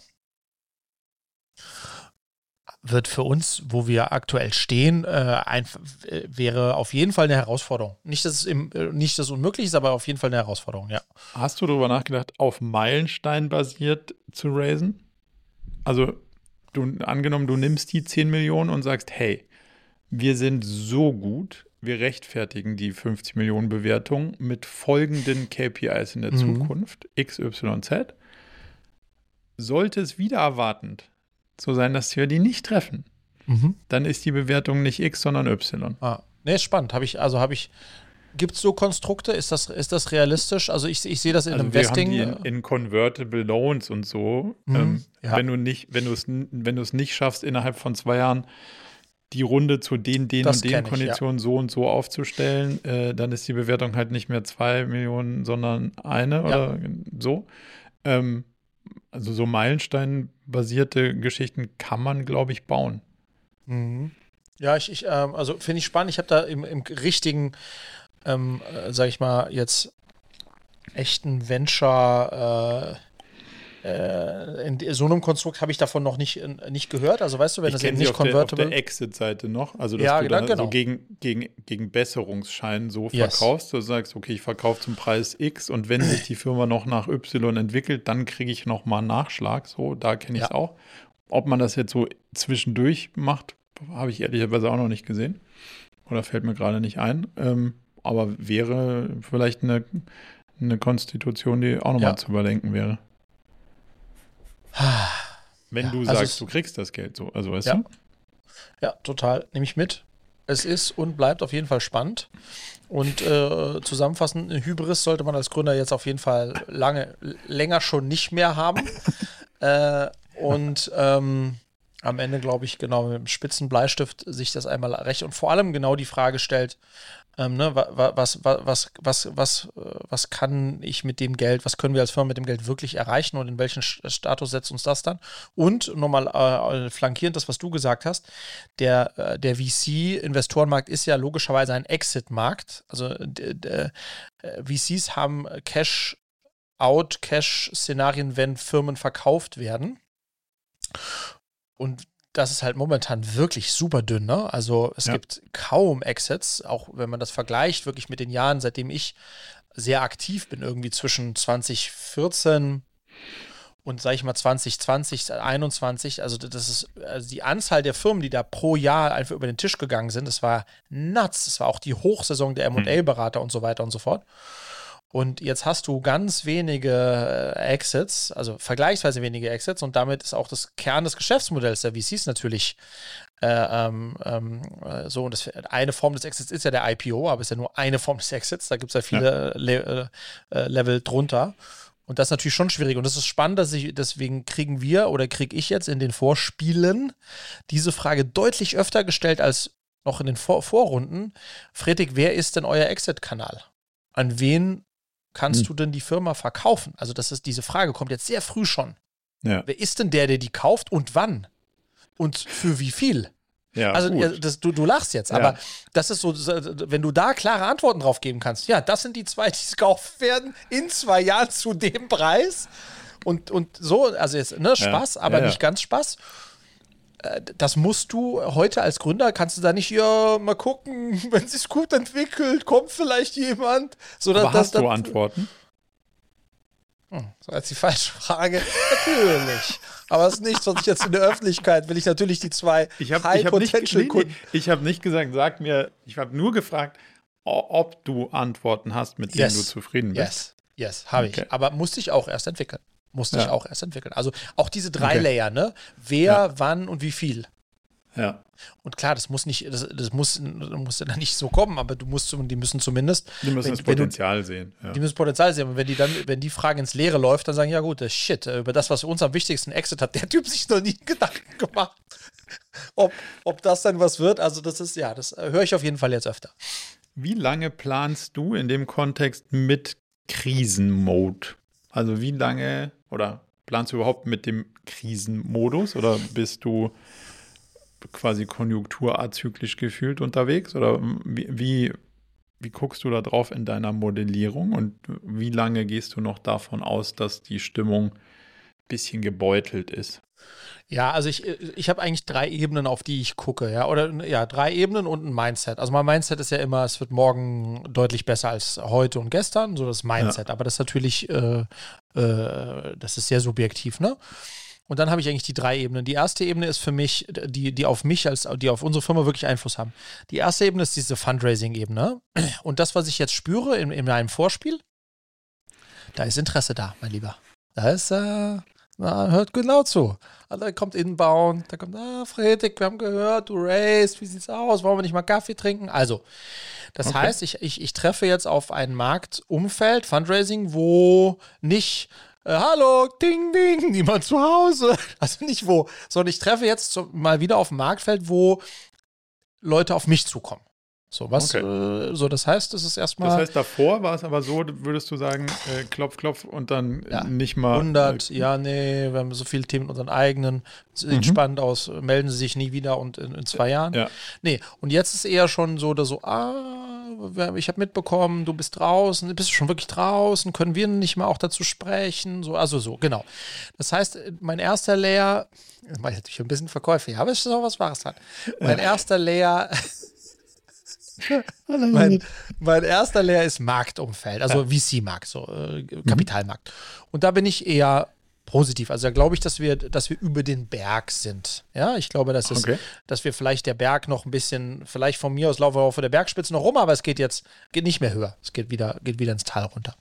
wird für uns, wo wir aktuell stehen, äh, ein, äh, wäre auf jeden Fall eine Herausforderung. Nicht, dass es im, äh, nicht, dass unmöglich ist, aber auf jeden Fall eine Herausforderung, ja.
Hast du darüber nachgedacht, auf Meilenstein basiert zu raisen? Also, du, angenommen, du nimmst die 10 Millionen und sagst, hey, wir sind so gut, wir rechtfertigen die 50 Millionen Bewertung mit folgenden KPIs in der mhm. Zukunft, X, Y, Z. Sollte es wieder erwartend so sein, dass wir die nicht treffen, mhm. dann ist die Bewertung nicht X, sondern Y.
Ah, nee, ist spannend. Habe ich, also habe ich, Gibt es so Konstrukte? Ist das, ist das realistisch? Also ich, ich sehe das in also Investing.
Wir haben die in, in Convertible Loans und so. Mhm, ähm, ja. Wenn du nicht, wenn du es, wenn du es nicht schaffst, innerhalb von zwei Jahren die Runde zu den, den das und den Konditionen ich, ja. so und so aufzustellen, äh, dann ist die Bewertung halt nicht mehr zwei Millionen, sondern eine ja. oder so. Ähm, also so Meilenstein-basierte Geschichten kann man, glaube ich, bauen.
Mhm. Ja, ich, ich ähm, also finde ich spannend. Ich habe da im, im richtigen, ähm, äh, sag ich mal, jetzt echten Venture äh, in so einem Konstrukt habe ich davon noch nicht, nicht gehört. Also weißt du, wenn ich das eben nicht convertible
auf der Exit-Seite noch, also dass ja, du dann genau. so gegen, gegen, gegen Besserungsschein so yes. verkaufst, du sagst, okay, ich verkaufe zum Preis X und wenn sich die Firma noch nach Y entwickelt, dann kriege ich noch mal einen Nachschlag. So, da kenne ich es ja. auch. Ob man das jetzt so zwischendurch macht, habe ich ehrlicherweise auch noch nicht gesehen. Oder fällt mir gerade nicht ein. Ähm, aber wäre vielleicht eine, eine Konstitution, die auch nochmal ja. zu überdenken wäre. Wenn ja, du also sagst, du kriegst das Geld so, also weißt
ja.
du?
Ja, total. Nehme ich mit. Es ist und bleibt auf jeden Fall spannend. Und äh, zusammenfassend, eine Hybris sollte man als Gründer jetzt auf jeden Fall lange, länger schon nicht mehr haben. äh, und ähm, am Ende, glaube ich, genau mit dem spitzen Bleistift sich das einmal recht und vor allem genau die Frage stellt, ähm, ne, was, was, was, was, was, äh, was kann ich mit dem Geld, was können wir als Firma mit dem Geld wirklich erreichen und in welchen Status setzt uns das dann? Und nochmal äh, flankierend das, was du gesagt hast, der, äh, der VC-Investorenmarkt ist ja logischerweise ein Exit-Markt. Also äh, VCs haben Cash-out, Cash-Szenarien, wenn Firmen verkauft werden. Und das ist halt momentan wirklich super dünn. Ne? Also es ja. gibt kaum Exits, auch wenn man das vergleicht, wirklich mit den Jahren, seitdem ich sehr aktiv bin, irgendwie zwischen 2014 und sage ich mal 2020, 2021, also das ist also die Anzahl der Firmen, die da pro Jahr einfach über den Tisch gegangen sind, das war nuts. Das war auch die Hochsaison der M&A-Berater und so weiter und so fort. Und jetzt hast du ganz wenige äh, Exits, also vergleichsweise wenige Exits, und damit ist auch das Kern des Geschäftsmodells der VCs natürlich äh, ähm, ähm, äh, so. Und das, eine Form des Exits ist ja der IPO, aber ist ja nur eine Form des Exits. Da gibt es ja viele ja. Le äh, Level drunter. Und das ist natürlich schon schwierig. Und das ist spannend, dass ich, deswegen kriegen wir oder kriege ich jetzt in den Vorspielen diese Frage deutlich öfter gestellt als noch in den Vor Vorrunden. Friedrich, wer ist denn euer Exit-Kanal? An wen kannst hm. du denn die Firma verkaufen? Also, das ist diese Frage, kommt jetzt sehr früh schon. Ja. Wer ist denn der, der die kauft und wann? Und für wie viel? Ja, also das, du, du lachst jetzt, ja. aber das ist so, wenn du da klare Antworten drauf geben kannst, ja, das sind die zwei, die gekauft werden in zwei Jahren zu dem Preis und, und so, also jetzt ne, Spaß, aber nicht ganz Spaß. Das musst du heute als Gründer, kannst du da nicht, ja, mal gucken, wenn es sich gut entwickelt, kommt vielleicht jemand.
So, Aber das, hast das, du Antworten?
Hm, so als die falsche Frage. natürlich. Aber es ist nicht, was ich jetzt in der Öffentlichkeit will ich natürlich die zwei
ich hab, High ich hab Potential nicht, nee, Ich habe nicht gesagt, sag mir, ich habe nur gefragt, ob du Antworten hast, mit denen
Yes.
du zufrieden bist.
Yes, yes, habe
Okay.
ich. Aber musste ich auch erst entwickeln. Musste ich
Ja.
auch erst entwickeln. Also auch diese drei
Okay.
Layer, ne? Wer,
Ja.
wann und wie viel.
Ja.
Und klar, das muss nicht, das, das muss, das muss dann nicht so kommen, aber du musst, die müssen zumindest,
Die müssen
Wenn-
das
wenn du-
Potenzial sehen. Ja.
die müssen Potenzial sehen. Und wenn die dann, wenn die Frage ins Leere läuft, dann sagen, ja gut, das Shit, äh, über das, was uns am wichtigsten Exit hat, der Typ sich noch nie Gedanken gemacht. Ob, ob das dann was wird, also das ist, ja, das äh, höre ich auf jeden Fall jetzt öfter.
Wie lange planst du in dem Kontext mit Krisenmode? Also wie lange oder planst du überhaupt mit dem Krisenmodus? Oder bist du quasi konjunkturazyklisch gefühlt unterwegs? Oder wie, wie, wie guckst du da drauf in deiner Modellierung? Und wie lange gehst du noch davon aus, dass die Stimmung bisschen gebeutelt ist?
Ja, also ich, ich habe eigentlich drei Ebenen, auf die ich gucke, ja. Oder ja, drei Ebenen und ein Mindset. Also mein Mindset ist ja immer, es wird morgen deutlich besser als heute und gestern, so das Mindset. Aber das ist natürlich, äh, äh, das ist sehr subjektiv, ne? Und dann habe ich eigentlich die drei Ebenen. Die erste Ebene ist für mich, die, die auf mich als, die auf unsere Firma wirklich Einfluss haben. Die erste Ebene ist diese Fundraising-Ebene. Und das, was ich jetzt spüre in, in einem Vorspiel, da ist Interesse da, mein Lieber. Da ist, äh, na, hört genau zu. Also, da kommt Inbound, da kommt, ah, Friedrich, wir haben gehört, du raised, wie sieht's aus? Wollen wir nicht mal Kaffee trinken? Also, das
Okay.
heißt, ich, ich, ich treffe jetzt auf ein Marktumfeld, Fundraising, wo nicht, äh, hallo, ding, ding, niemand zu Hause. Also nicht wo, sondern ich treffe jetzt mal wieder auf ein Marktfeld, wo Leute auf mich zukommen. So, was, äh, so, das heißt, es ist erstmal.
Das heißt, davor war es aber so, würdest du sagen, äh, klopf, klopf und dann äh,
Ja.
nicht mal
100,
äh,
ja, nee, wir haben so viele Themen mit unseren eigenen. Sieht
Mhm.
spannend aus, melden sie sich nie wieder und in, in zwei Jahren.
Ja.
Nee, und jetzt ist eher schon so, oder so, ah, ich habe mitbekommen, du bist draußen, bist du schon wirklich draußen, können wir nicht mal auch dazu sprechen? So, also so, genau. Das heißt, mein erster Layer, ich natürlich ein bisschen Verkäufe, ja, aber es ist auch was Wahres dran. Mein erster Layer mein, mein erster Layer ist Marktumfeld, also VC-Markt, so äh, Kapitalmarkt. Und da bin ich eher positiv. Also da glaube ich, dass wir, dass wir über den Berg sind. Ja, ich glaube, dass, es,
Okay.
dass wir vielleicht der Berg noch ein bisschen, vielleicht von mir aus laufen wir auf der Bergspitze noch rum, aber es geht jetzt, geht nicht mehr höher. Es geht wieder, geht wieder ins Tal runter.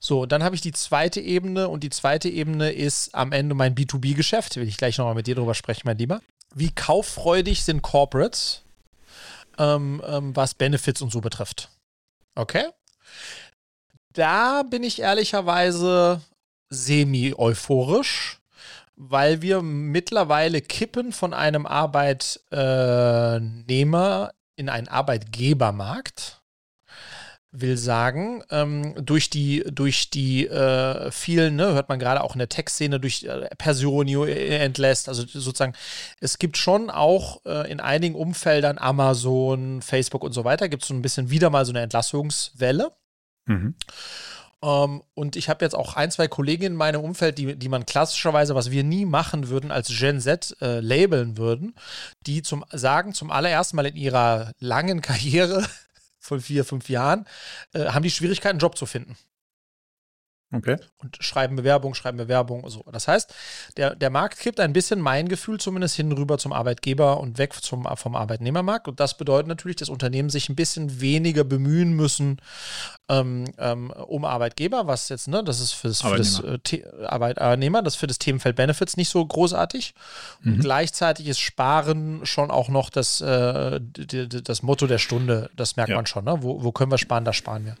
So, dann habe ich die zweite Ebene und die zweite Ebene ist am Ende mein B2B-Geschäft. Will ich gleich nochmal mit dir drüber sprechen, mein Lieber. Wie kauffreudig sind Corporates, ähm, ähm, was Benefits und so betrifft? Okay? Da bin ich ehrlicherweise semi-euphorisch, weil wir mittlerweile kippen von einem Arbeitnehmer in einen Arbeitgebermarkt will sagen, ähm, durch die, durch die äh, vielen, ne, hört man gerade auch in der Tech-Szene, durch äh, Personio äh, entlässt, also sozusagen, es gibt schon auch äh, in einigen Umfeldern, Amazon, Facebook und so weiter, gibt es so ein bisschen wieder mal so eine Entlassungswelle.
Mhm.
Ähm, und ich habe jetzt auch ein, zwei Kolleginnen in meinem Umfeld, die, die man klassischerweise, was wir nie machen würden, als Gen Z äh, labeln würden, die zum sagen, zum allerersten Mal in ihrer langen Karriere von vier, fünf Jahren, äh, haben die Schwierigkeiten, einen Job zu finden.
Okay.
Und schreiben Bewerbung, schreiben Bewerbung, so. Das heißt, der, der Markt kippt ein bisschen mein Gefühl zumindest hin rüber zum Arbeitgeber und weg zum, vom Arbeitnehmermarkt. Und das bedeutet natürlich, dass Unternehmen sich ein bisschen weniger bemühen müssen ähm, ähm, um Arbeitgeber, was jetzt, ne, das ist für das, für das
Arbeitnehmer.
äh, Arbeitnehmer, das ist für das Themenfeld Benefits nicht so großartig. Und
Mhm.
gleichzeitig ist Sparen schon auch noch das, äh, d- d- das Motto der Stunde. Das merkt
Ja.
man schon, ne? Wo, wo können wir sparen, da sparen wir.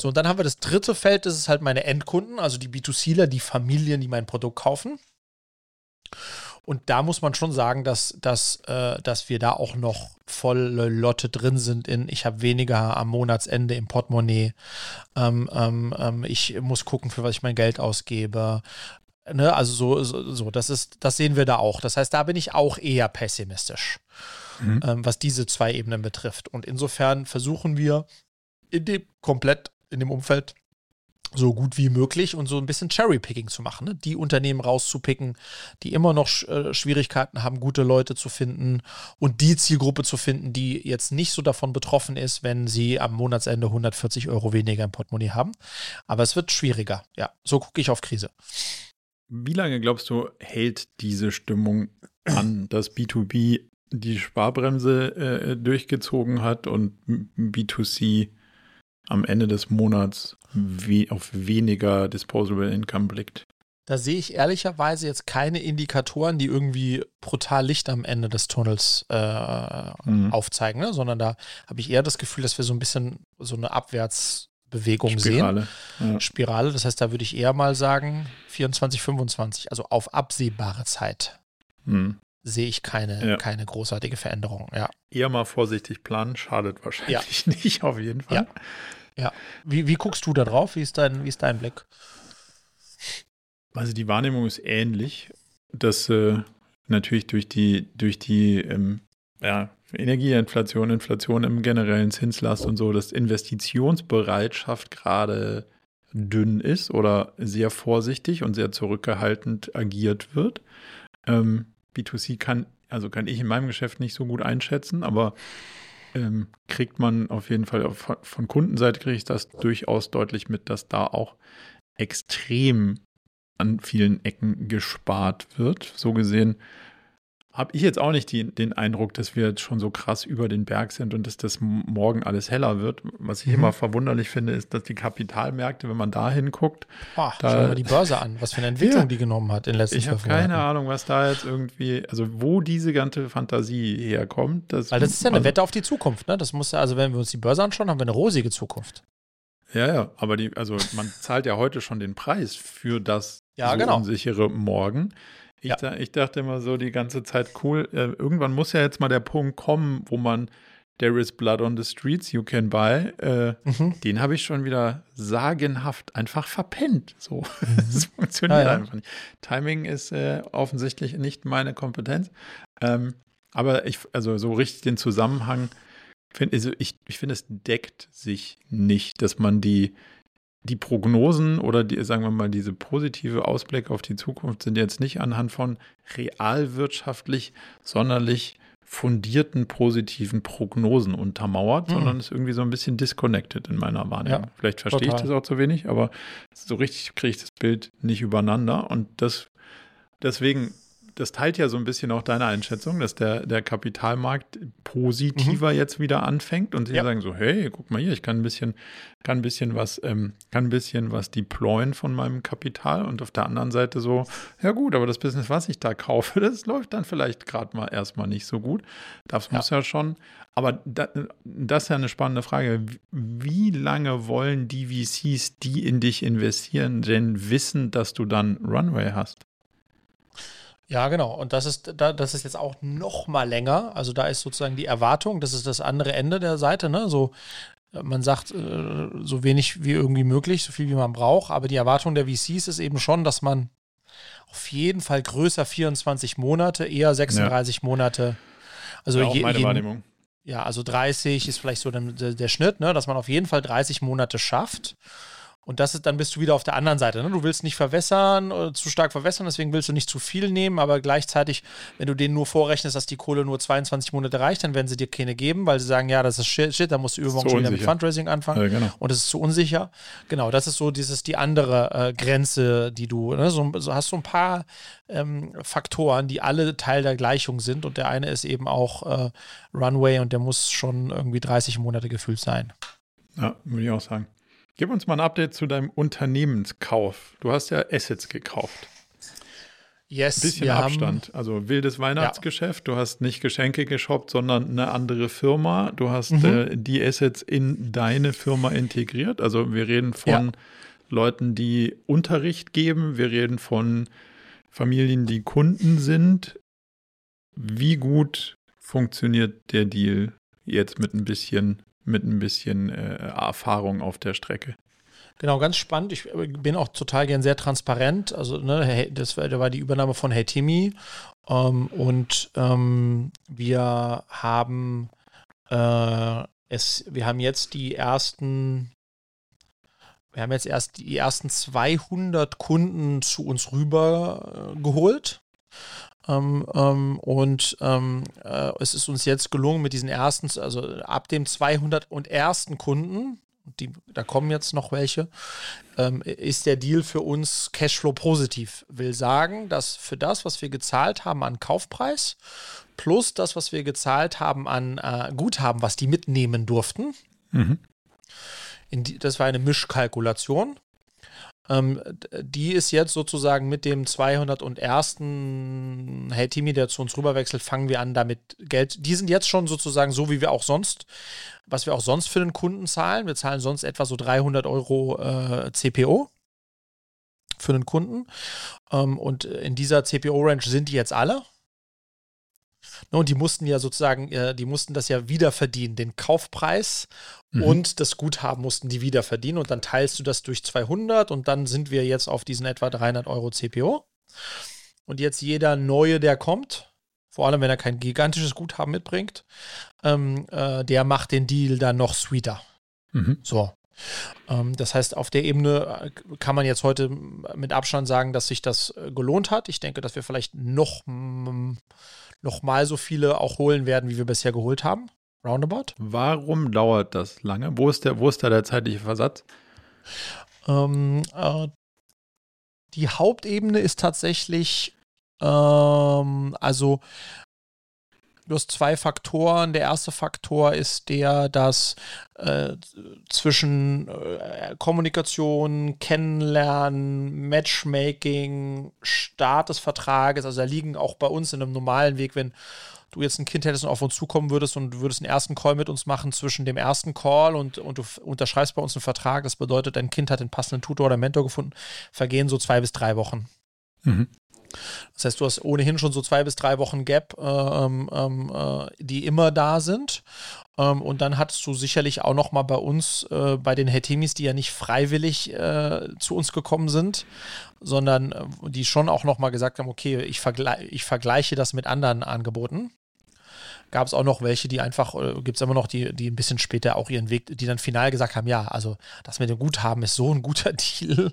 So, und dann haben wir das dritte Feld, das ist halt meine Endkunden, also die B2Cler, die Familien, die mein Produkt kaufen. Und da muss man schon sagen, dass, dass, äh, dass wir da auch noch volle Lotte drin sind in, ich habe weniger am Monatsende im Portemonnaie. Ähm, ähm, ähm, ich muss gucken, für was ich mein Geld ausgebe. Ne, also so, so, so, das ist, das sehen wir da auch. Das heißt, da bin ich auch eher pessimistisch,
Mhm.
ähm, was diese zwei Ebenen betrifft. Und insofern versuchen wir in dem komplett in dem Umfeld so gut wie möglich und so ein bisschen Cherry-Picking zu machen. Ne? Die Unternehmen rauszupicken, die immer noch äh, Schwierigkeiten haben, gute Leute zu finden und die Zielgruppe zu finden, die jetzt nicht so davon betroffen ist, wenn sie am Monatsende 140 Euro weniger im Portemonnaie haben. Aber es wird schwieriger. Ja, so gucke ich auf Krise.
Wie lange glaubst du, hält diese Stimmung an, dass B2B die Sparbremse äh, durchgezogen hat und B2C am Ende des Monats we auf weniger Disposable Income blickt.
Da sehe ich ehrlicherweise jetzt keine Indikatoren, die irgendwie brutal Licht am Ende des Tunnels äh, mhm. aufzeigen, ne? sondern da habe ich eher das Gefühl, dass wir so ein bisschen so eine Abwärtsbewegung Spirale. sehen. Ja. Spirale. Das heißt, da würde ich eher mal sagen 24, 25, also auf absehbare Zeit. Mhm. Sehe ich keine, ja. keine großartige Veränderung. Ja.
Eher mal vorsichtig planen, schadet wahrscheinlich ja. nicht, auf jeden Fall.
Ja. Ja. Wie, wie guckst du da drauf? Wie ist dein, wie ist dein Blick?
Also die Wahrnehmung ist ähnlich, dass äh, natürlich durch die, durch die ähm, ja, Energieinflation, Inflation im generellen Zinslast und so, dass Investitionsbereitschaft gerade dünn ist oder sehr vorsichtig und sehr zurückgehaltend agiert wird. Ähm, B2C kann, also kann ich in meinem Geschäft nicht so gut einschätzen, aber ähm, kriegt man auf jeden Fall von, von Kundenseite kriege ich das durchaus deutlich mit, dass da auch extrem an vielen Ecken gespart wird. So gesehen habe ich jetzt auch nicht die, den Eindruck, dass wir jetzt schon so krass über den Berg sind und dass das morgen alles heller wird. Was ich mhm. immer verwunderlich finde, ist, dass die Kapitalmärkte, wenn man da hinguckt.
Boah, da, schau mal die Börse an, was für eine Entwicklung ja, die genommen hat in den letzten
Ich habe keine Ahnung, was da jetzt irgendwie, also wo diese ganze Fantasie herkommt.
Das, Weil das ist ja eine also, Wette auf die Zukunft, ne? Das muss ja, also wenn wir uns die Börse anschauen, haben wir eine rosige Zukunft.
Ja, ja, aber die, also man zahlt ja heute schon den Preis für das
ja, so genau.
unsichere Morgen. Ich, ja. ich, dachte immer so die ganze Zeit, cool, äh, irgendwann muss ja jetzt mal der Punkt kommen, wo man There is blood on the streets you can buy. Äh, mhm. Den habe ich schon wieder sagenhaft einfach verpennt. So, mhm. das funktioniert ja, ja. einfach nicht. Timing ist äh, offensichtlich nicht meine Kompetenz. Ähm, aber ich, also so richtig den Zusammenhang Find, also ich, ich finde, es deckt sich nicht, dass man die, die Prognosen oder die, sagen wir mal, diese positive Ausblick auf die Zukunft sind jetzt nicht anhand von realwirtschaftlich sonderlich fundierten positiven Prognosen untermauert, mhm. sondern ist irgendwie so ein bisschen disconnected in meiner Wahrnehmung. Ja, Vielleicht verstehe total. ich das auch zu wenig, aber so richtig kriege ich das Bild nicht übereinander und das deswegen das teilt ja so ein bisschen auch deine Einschätzung, dass der, der Kapitalmarkt positiver mhm. jetzt wieder anfängt und sie ja. sagen so, hey, guck mal hier, ich kann ein bisschen, kann ein bisschen was, ähm, kann ein bisschen was deployen von meinem Kapital und auf der anderen Seite so, ja gut, aber das Business, was ich da kaufe, das läuft dann vielleicht gerade mal erstmal nicht so gut. Das muss ja, ja schon, aber da, das ist ja eine spannende Frage. Wie lange wollen die VCs, die in dich investieren, denn wissen, dass du dann Runway hast?
Ja, genau. Und das ist, da, das ist jetzt auch noch mal länger. Also da ist sozusagen die Erwartung, das ist das andere Ende der Seite, ne? So, äh, man sagt, äh, so wenig wie irgendwie möglich, so viel wie man braucht. Aber die Erwartung der VCs ist eben schon, dass man auf jeden Fall größer 24 Monate, eher 36 ja. Monate. Also
ja, auch je, meine Wahrnehmung.
Ja, also 30 ist vielleicht so der, der Schnitt, ne? dass man auf jeden Fall 30 Monate schafft. Und das ist, dann bist du wieder auf der anderen Seite. Ne? Du willst nicht verwässern oder zu stark verwässern, deswegen willst du nicht zu viel nehmen, aber gleichzeitig, wenn du denen nur vorrechnest, dass die Kohle nur 22 Monate reicht, dann werden sie dir keine geben, weil sie sagen, ja, das ist shit, shit da musst du übermorgen schon wieder mit Fundraising anfangen. Ja, genau. Und es ist zu unsicher. Genau, das ist so dieses, die andere äh, Grenze, die du, ne? so, so, hast du ein paar ähm, Faktoren, die alle Teil der Gleichung sind. Und der eine ist eben auch äh, Runway und der muss schon irgendwie 30 Monate gefüllt sein.
Ja, würde ich auch sagen. Gib uns mal ein Update zu deinem Unternehmenskauf. Du hast ja Assets gekauft.
Yes,
ein bisschen Abstand. Also wildes Weihnachtsgeschäft. Ja. Du hast nicht Geschenke geshoppt, sondern eine andere Firma. Du hast mhm. äh, die Assets in deine Firma integriert. Also wir reden von ja. Leuten, die Unterricht geben. Wir reden von Familien, die Kunden sind. Wie gut funktioniert der Deal jetzt mit ein bisschen mit ein bisschen äh, Erfahrung auf der Strecke.
Genau, ganz spannend. Ich äh, bin auch total gern sehr transparent. Also, ne, das war, die Übernahme von Hey Timmy. Ähm, und ähm, wir haben äh, es, wir haben jetzt die ersten, wir haben jetzt erst die ersten 200 Kunden zu uns rüber äh, geholt. Ähm, ähm, und ähm, äh, es ist uns jetzt gelungen mit diesen ersten, also ab dem 201. Kunden, die, da kommen jetzt noch welche, ähm, ist der Deal für uns Cashflow positiv. Will sagen, dass für das, was wir gezahlt haben an Kaufpreis, plus das, was wir gezahlt haben an äh, Guthaben, was die mitnehmen durften. Mhm. Die, das war eine Mischkalkulation. Ähm, die ist jetzt sozusagen mit dem 201. Hey Timi, der zu uns rüberwechselt, fangen wir an damit Geld. Die sind jetzt schon sozusagen so, wie wir auch sonst, was wir auch sonst für den Kunden zahlen. Wir zahlen sonst etwa so 300 Euro äh, CPO für den Kunden. Ähm, und in dieser CPO-Range sind die jetzt alle. Ne, und die mussten ja sozusagen, äh, die mussten das ja wieder verdienen, den Kaufpreis mhm. und das Guthaben mussten die wieder verdienen und dann teilst du das durch 200 und dann sind wir jetzt auf diesen etwa 300 Euro CPO. Und jetzt jeder Neue, der kommt, vor allem wenn er kein gigantisches Guthaben mitbringt, ähm, äh, der macht den Deal dann noch sweeter. Mhm. So. Ähm, das heißt, auf der Ebene äh, kann man jetzt heute mit Abstand sagen, dass sich das äh, gelohnt hat. Ich denke, dass wir vielleicht noch noch mal so viele auch holen werden, wie wir bisher geholt haben. Roundabout.
Warum dauert das lange? Wo ist, der, wo ist da der zeitliche Versatz?
Ähm, äh, die Hauptebene ist tatsächlich, ähm, also Du hast zwei Faktoren. Der erste Faktor ist der, dass äh, zwischen äh, Kommunikation, Kennenlernen, Matchmaking, Start des Vertrages, also da liegen auch bei uns in einem normalen Weg, wenn du jetzt ein Kind hättest und auf uns zukommen würdest und würdest einen ersten Call mit uns machen zwischen dem ersten Call und, und du unterschreibst bei uns einen Vertrag, das bedeutet, dein Kind hat den passenden Tutor oder Mentor gefunden, vergehen so zwei bis drei Wochen. Mhm. Das heißt, du hast ohnehin schon so zwei bis drei Wochen Gap, äh, ähm, ähm, äh, die immer da sind. Ähm, und dann hattest du sicherlich auch noch mal bei uns, äh, bei den Hetimis, die ja nicht freiwillig äh, zu uns gekommen sind, sondern äh, die schon auch noch mal gesagt haben, okay, ich, vergle ich vergleiche das mit anderen Angeboten gab es auch noch welche, die einfach, äh, gibt es immer noch, die, die ein bisschen später auch ihren Weg, die dann final gesagt haben, ja, also das mit dem Guthaben ist so ein guter Deal,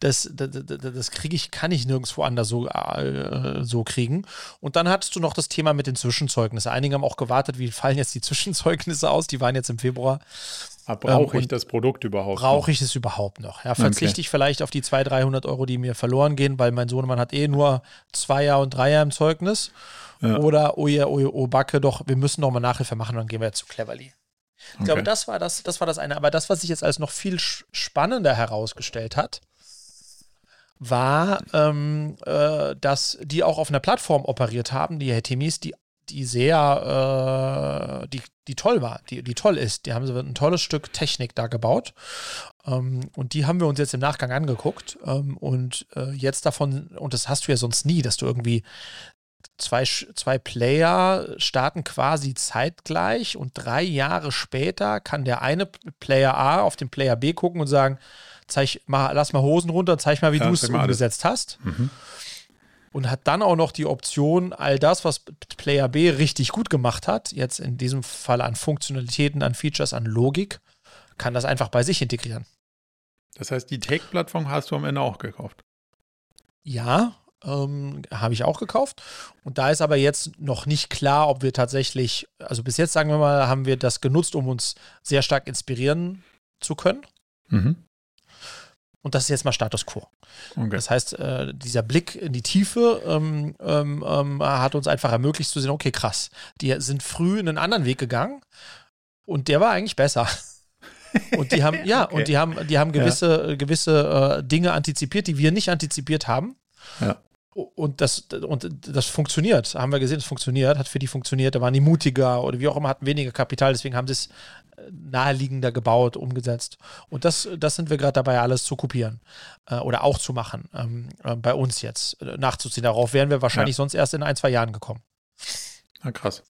das, das, das, kriege ich, kann ich nirgendwo anders so, äh, so kriegen. Und dann hattest du noch das Thema mit den Zwischenzeugnissen. Einige haben auch gewartet, wie fallen jetzt die Zwischenzeugnisse aus, die waren jetzt im Februar.
Brauche ähm, ich das Produkt überhaupt
Brauche ich es überhaupt noch? Ja, verzichte okay. ich vielleicht auf die 200, 300 Euro, die mir verloren gehen, weil mein Sohnemann hat eh nur Zweier und Dreier im Zeugnis. Ja. Oder, oh ja, oh, oh Backe, doch, wir müssen noch mal Nachhilfe machen, dann gehen wir jetzt zu Cleverly. Ich okay. glaube, das war das, das war das eine. Aber das, was sich jetzt als noch viel spannender herausgestellt hat, war, ähm, äh, dass die auch auf einer Plattform operiert haben, die Hetemis, die, die sehr, äh, die, die toll war, die, die toll ist. Die haben so ein tolles Stück Technik da gebaut. Ähm, und die haben wir uns jetzt im Nachgang angeguckt. Ähm, und äh, jetzt davon, und das hast du ja sonst nie, dass du irgendwie zwei, zwei Player starten quasi zeitgleich und drei Jahre später kann der eine Player A auf den Player B gucken und sagen, zeig mal, lass mal Hosen runter, zeig mal, wie ja, du es umgesetzt hast. Mhm. Und hat dann auch noch die Option, all das, was Player B richtig gut gemacht hat, jetzt in diesem Fall an Funktionalitäten, an Features, an Logik, kann das einfach bei sich integrieren.
Das heißt, die Take-Plattform hast du am Ende auch gekauft.
Ja, ähm, habe ich auch gekauft. Und da ist aber jetzt noch nicht klar, ob wir tatsächlich, also bis jetzt sagen wir mal, haben wir das genutzt, um uns sehr stark inspirieren zu können. Mhm. Und das ist jetzt mal Status quo. Okay. Das heißt, äh, dieser Blick in die Tiefe ähm, ähm, ähm, hat uns einfach ermöglicht zu sehen, okay, krass, die sind früh einen anderen Weg gegangen und der war eigentlich besser. Und die haben, ja, okay. und die haben, die haben gewisse, ja. gewisse äh, Dinge antizipiert, die wir nicht antizipiert haben. Ja. Und das, und das funktioniert, haben wir gesehen, es funktioniert, hat für die funktioniert, da waren die mutiger oder wie auch immer, hatten weniger Kapital, deswegen haben sie es äh, naheliegender gebaut, umgesetzt. Und das, das sind wir gerade dabei, alles zu kopieren äh, oder auch zu machen, ähm, äh, bei uns jetzt, äh, nachzuziehen. Darauf wären wir wahrscheinlich ja. sonst erst in ein, zwei Jahren gekommen.
Na krass.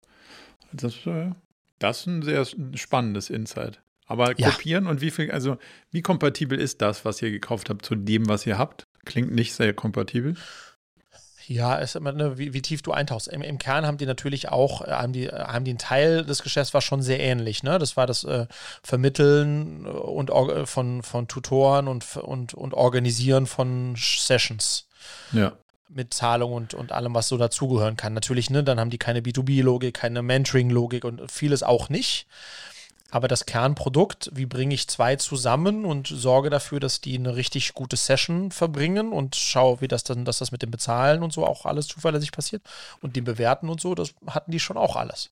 Das, äh, das ist ein sehr spannendes Insight. Aber kopieren ja. und wie viel, also wie kompatibel ist das, was ihr gekauft habt, zu dem, was ihr habt? Klingt nicht sehr kompatibel.
Ja, es ist immer, ne, wie, wie, tief du eintauchst. Im, Im, Kern haben die natürlich auch, äh, haben die, haben die einen Teil des Geschäfts war schon sehr ähnlich. Ne? Das war das äh, Vermitteln und äh, von, von Tutoren und, und, und Organisieren von Sessions. Ja. Mit Zahlung und, und allem, was so dazugehören kann. Natürlich, ne, dann haben die keine B2B-Logik, keine Mentoring-Logik und vieles auch nicht. Aber das Kernprodukt, wie bringe ich zwei zusammen und sorge dafür, dass die eine richtig gute Session verbringen und schaue, wie das dann, dass das mit dem Bezahlen und so auch alles zuverlässig passiert und dem Bewerten und so, das hatten die schon auch alles.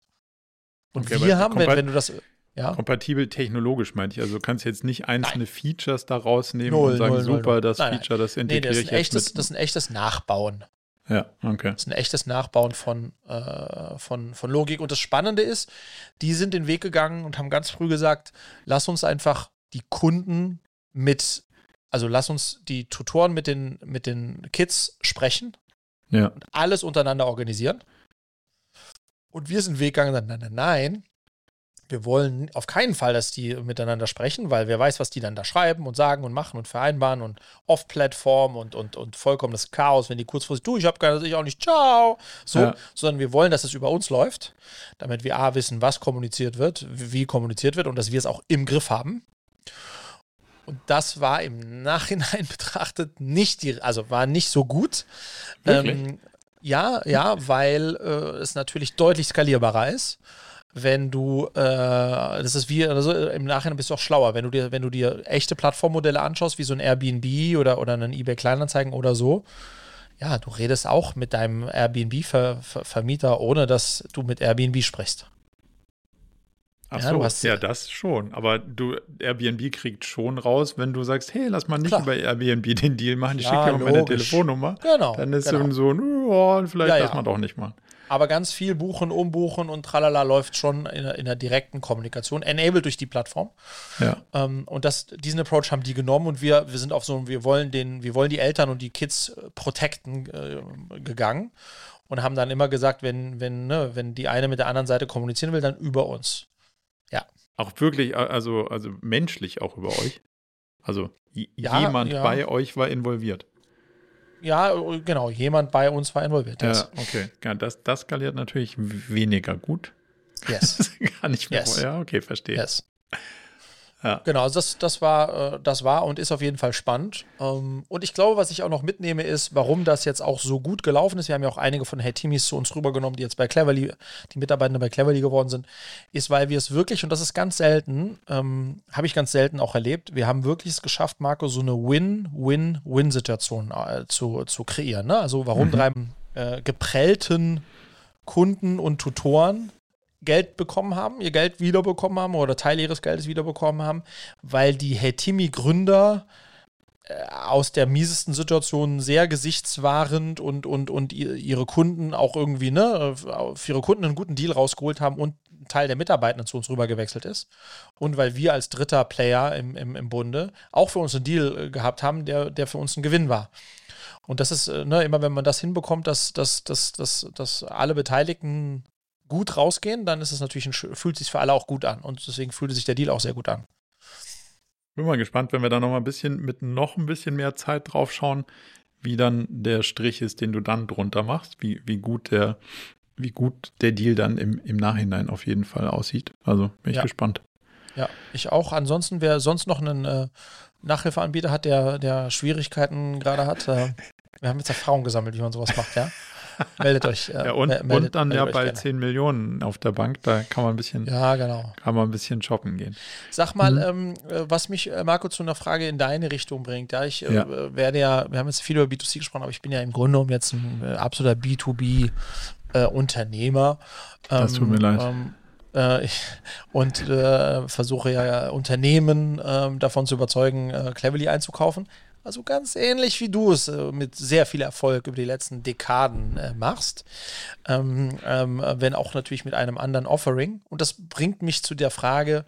Und okay, wir haben, wenn, wenn, du das. Ja?
Kompatibel technologisch meinte ich. Also du kannst jetzt nicht einzelne Nein. Features da rausnehmen null, und sagen, null, super, null, das Feature, das integriere nee, das
ich echtes, Das ist ein echtes Nachbauen.
Ja, okay.
Das ist ein echtes Nachbauen von, äh, von, von Logik. Und das Spannende ist, die sind den Weg gegangen und haben ganz früh gesagt, lass uns einfach die Kunden mit, also lass uns die Tutoren mit den, mit den Kids sprechen.
Ja.
Und alles untereinander organisieren. Und wir sind Weg gegangen, nein, nein, nein, wir wollen auf keinen Fall, dass die miteinander sprechen, weil wer weiß, was die dann da schreiben und sagen und machen und vereinbaren und Off-Plattform und, und, und vollkommenes Chaos, wenn die kurzfristig, du, ich habe keine, ich auch nicht, ciao, so, ja. sondern wir wollen, dass es über uns läuft, damit wir A, wissen, was kommuniziert wird, wie kommuniziert wird und dass wir es auch im Griff haben. Und das war im Nachhinein betrachtet nicht die, also war nicht so gut. Ähm, ja, ja, weil äh, es natürlich deutlich skalierbarer ist wenn du, äh, das ist wie, also im Nachhinein bist du auch schlauer, wenn du dir, wenn du dir echte Plattformmodelle anschaust, wie so ein Airbnb oder, oder einen eBay Kleinanzeigen oder so, ja, du redest auch mit deinem Airbnb-Vermieter, ohne dass du mit Airbnb sprichst.
Ach ja, so, hast, ja, das schon. Aber du, Airbnb kriegt schon raus, wenn du sagst, hey, lass mal nicht klar. über Airbnb den Deal machen, ich ja, schicke dir meine Telefonnummer.
Genau.
Dann ist
genau.
so, oh, vielleicht ja, lass mal doch nicht mal.
Aber ganz viel buchen, umbuchen und tralala läuft schon in, in der direkten Kommunikation, enabled durch die Plattform.
Ja.
Ähm, und das, diesen Approach haben die genommen und wir, wir sind auf so, wir wollen den, wir wollen die Eltern und die Kids äh, protecten äh, gegangen und haben dann immer gesagt, wenn, wenn, ne, wenn die eine mit der anderen Seite kommunizieren will, dann über uns. Ja.
Auch wirklich, also, also menschlich auch über euch. Also ja, jemand ja. bei euch war involviert.
Ja, genau, jemand bei uns war involviert.
Ja, okay. Ja, das, das skaliert natürlich weniger gut.
Yes.
Kann ich mir yes. Ja, okay, verstehe.
Yes. Ja. Genau, also das, das, war, äh, das war und ist auf jeden Fall spannend. Ähm, und ich glaube, was ich auch noch mitnehme, ist, warum das jetzt auch so gut gelaufen ist. Wir haben ja auch einige von Hey Timis zu uns rübergenommen, die jetzt bei Cleverly, die Mitarbeiter bei Cleverly geworden sind, ist, weil wir es wirklich, und das ist ganz selten, ähm, habe ich ganz selten auch erlebt, wir haben wirklich es geschafft, Marco, so eine Win-Win-Win-Situation äh, zu, zu kreieren. Ne? Also warum mhm. drei äh, geprellten Kunden und Tutoren Geld bekommen haben, ihr Geld wiederbekommen haben oder Teil ihres Geldes wiederbekommen haben, weil die Hetimi-Gründer äh, aus der miesesten Situation sehr gesichtswahrend und, und, und ihre Kunden auch irgendwie, ne, für ihre Kunden einen guten Deal rausgeholt haben und ein Teil der Mitarbeiter zu uns rüber gewechselt ist. Und weil wir als dritter Player im, im, im Bunde auch für uns einen Deal äh, gehabt haben, der, der für uns ein Gewinn war. Und das ist, äh, ne, immer wenn man das hinbekommt, dass, dass, dass, dass, dass alle Beteiligten gut rausgehen, dann ist es natürlich ein, fühlt sich für alle auch gut an. Und deswegen fühlte sich der Deal auch sehr gut an.
Bin mal gespannt, wenn wir da noch mal ein bisschen mit noch ein bisschen mehr Zeit drauf schauen, wie dann der Strich ist, den du dann drunter machst, wie, wie gut der, wie gut der Deal dann im, im Nachhinein auf jeden Fall aussieht. Also bin ich
ja.
gespannt.
Ja, ich auch. Ansonsten, wer sonst noch einen äh, Nachhilfeanbieter hat, der, der Schwierigkeiten gerade hat, äh, wir haben jetzt Erfahrung gesammelt, wie man sowas macht, ja. Meldet euch.
Äh, ja, und, meldet, und dann ja bald gerne. 10 Millionen auf der Bank, da kann man ein bisschen,
ja, genau.
kann man ein bisschen shoppen gehen.
Sag mal, mhm. ähm, äh, was mich, äh, Marco, zu einer Frage in deine Richtung bringt. Ja, ich äh, ja. werde ja, wir haben jetzt viel über B2C gesprochen, aber ich bin ja im Grunde genommen jetzt ein äh, absoluter B2B-Unternehmer.
Ähm, das tut mir leid. Ähm,
ich, und versuche ja Unternehmen ähm, davon zu überzeugen, Cleverly einzukaufen. Also ganz ähnlich wie du es äh, mit sehr viel Erfolg über die letzten Dekaden äh, machst. Ähm, ähm, wenn auch natürlich mit einem anderen Offering. Und das bringt mich zu der Frage,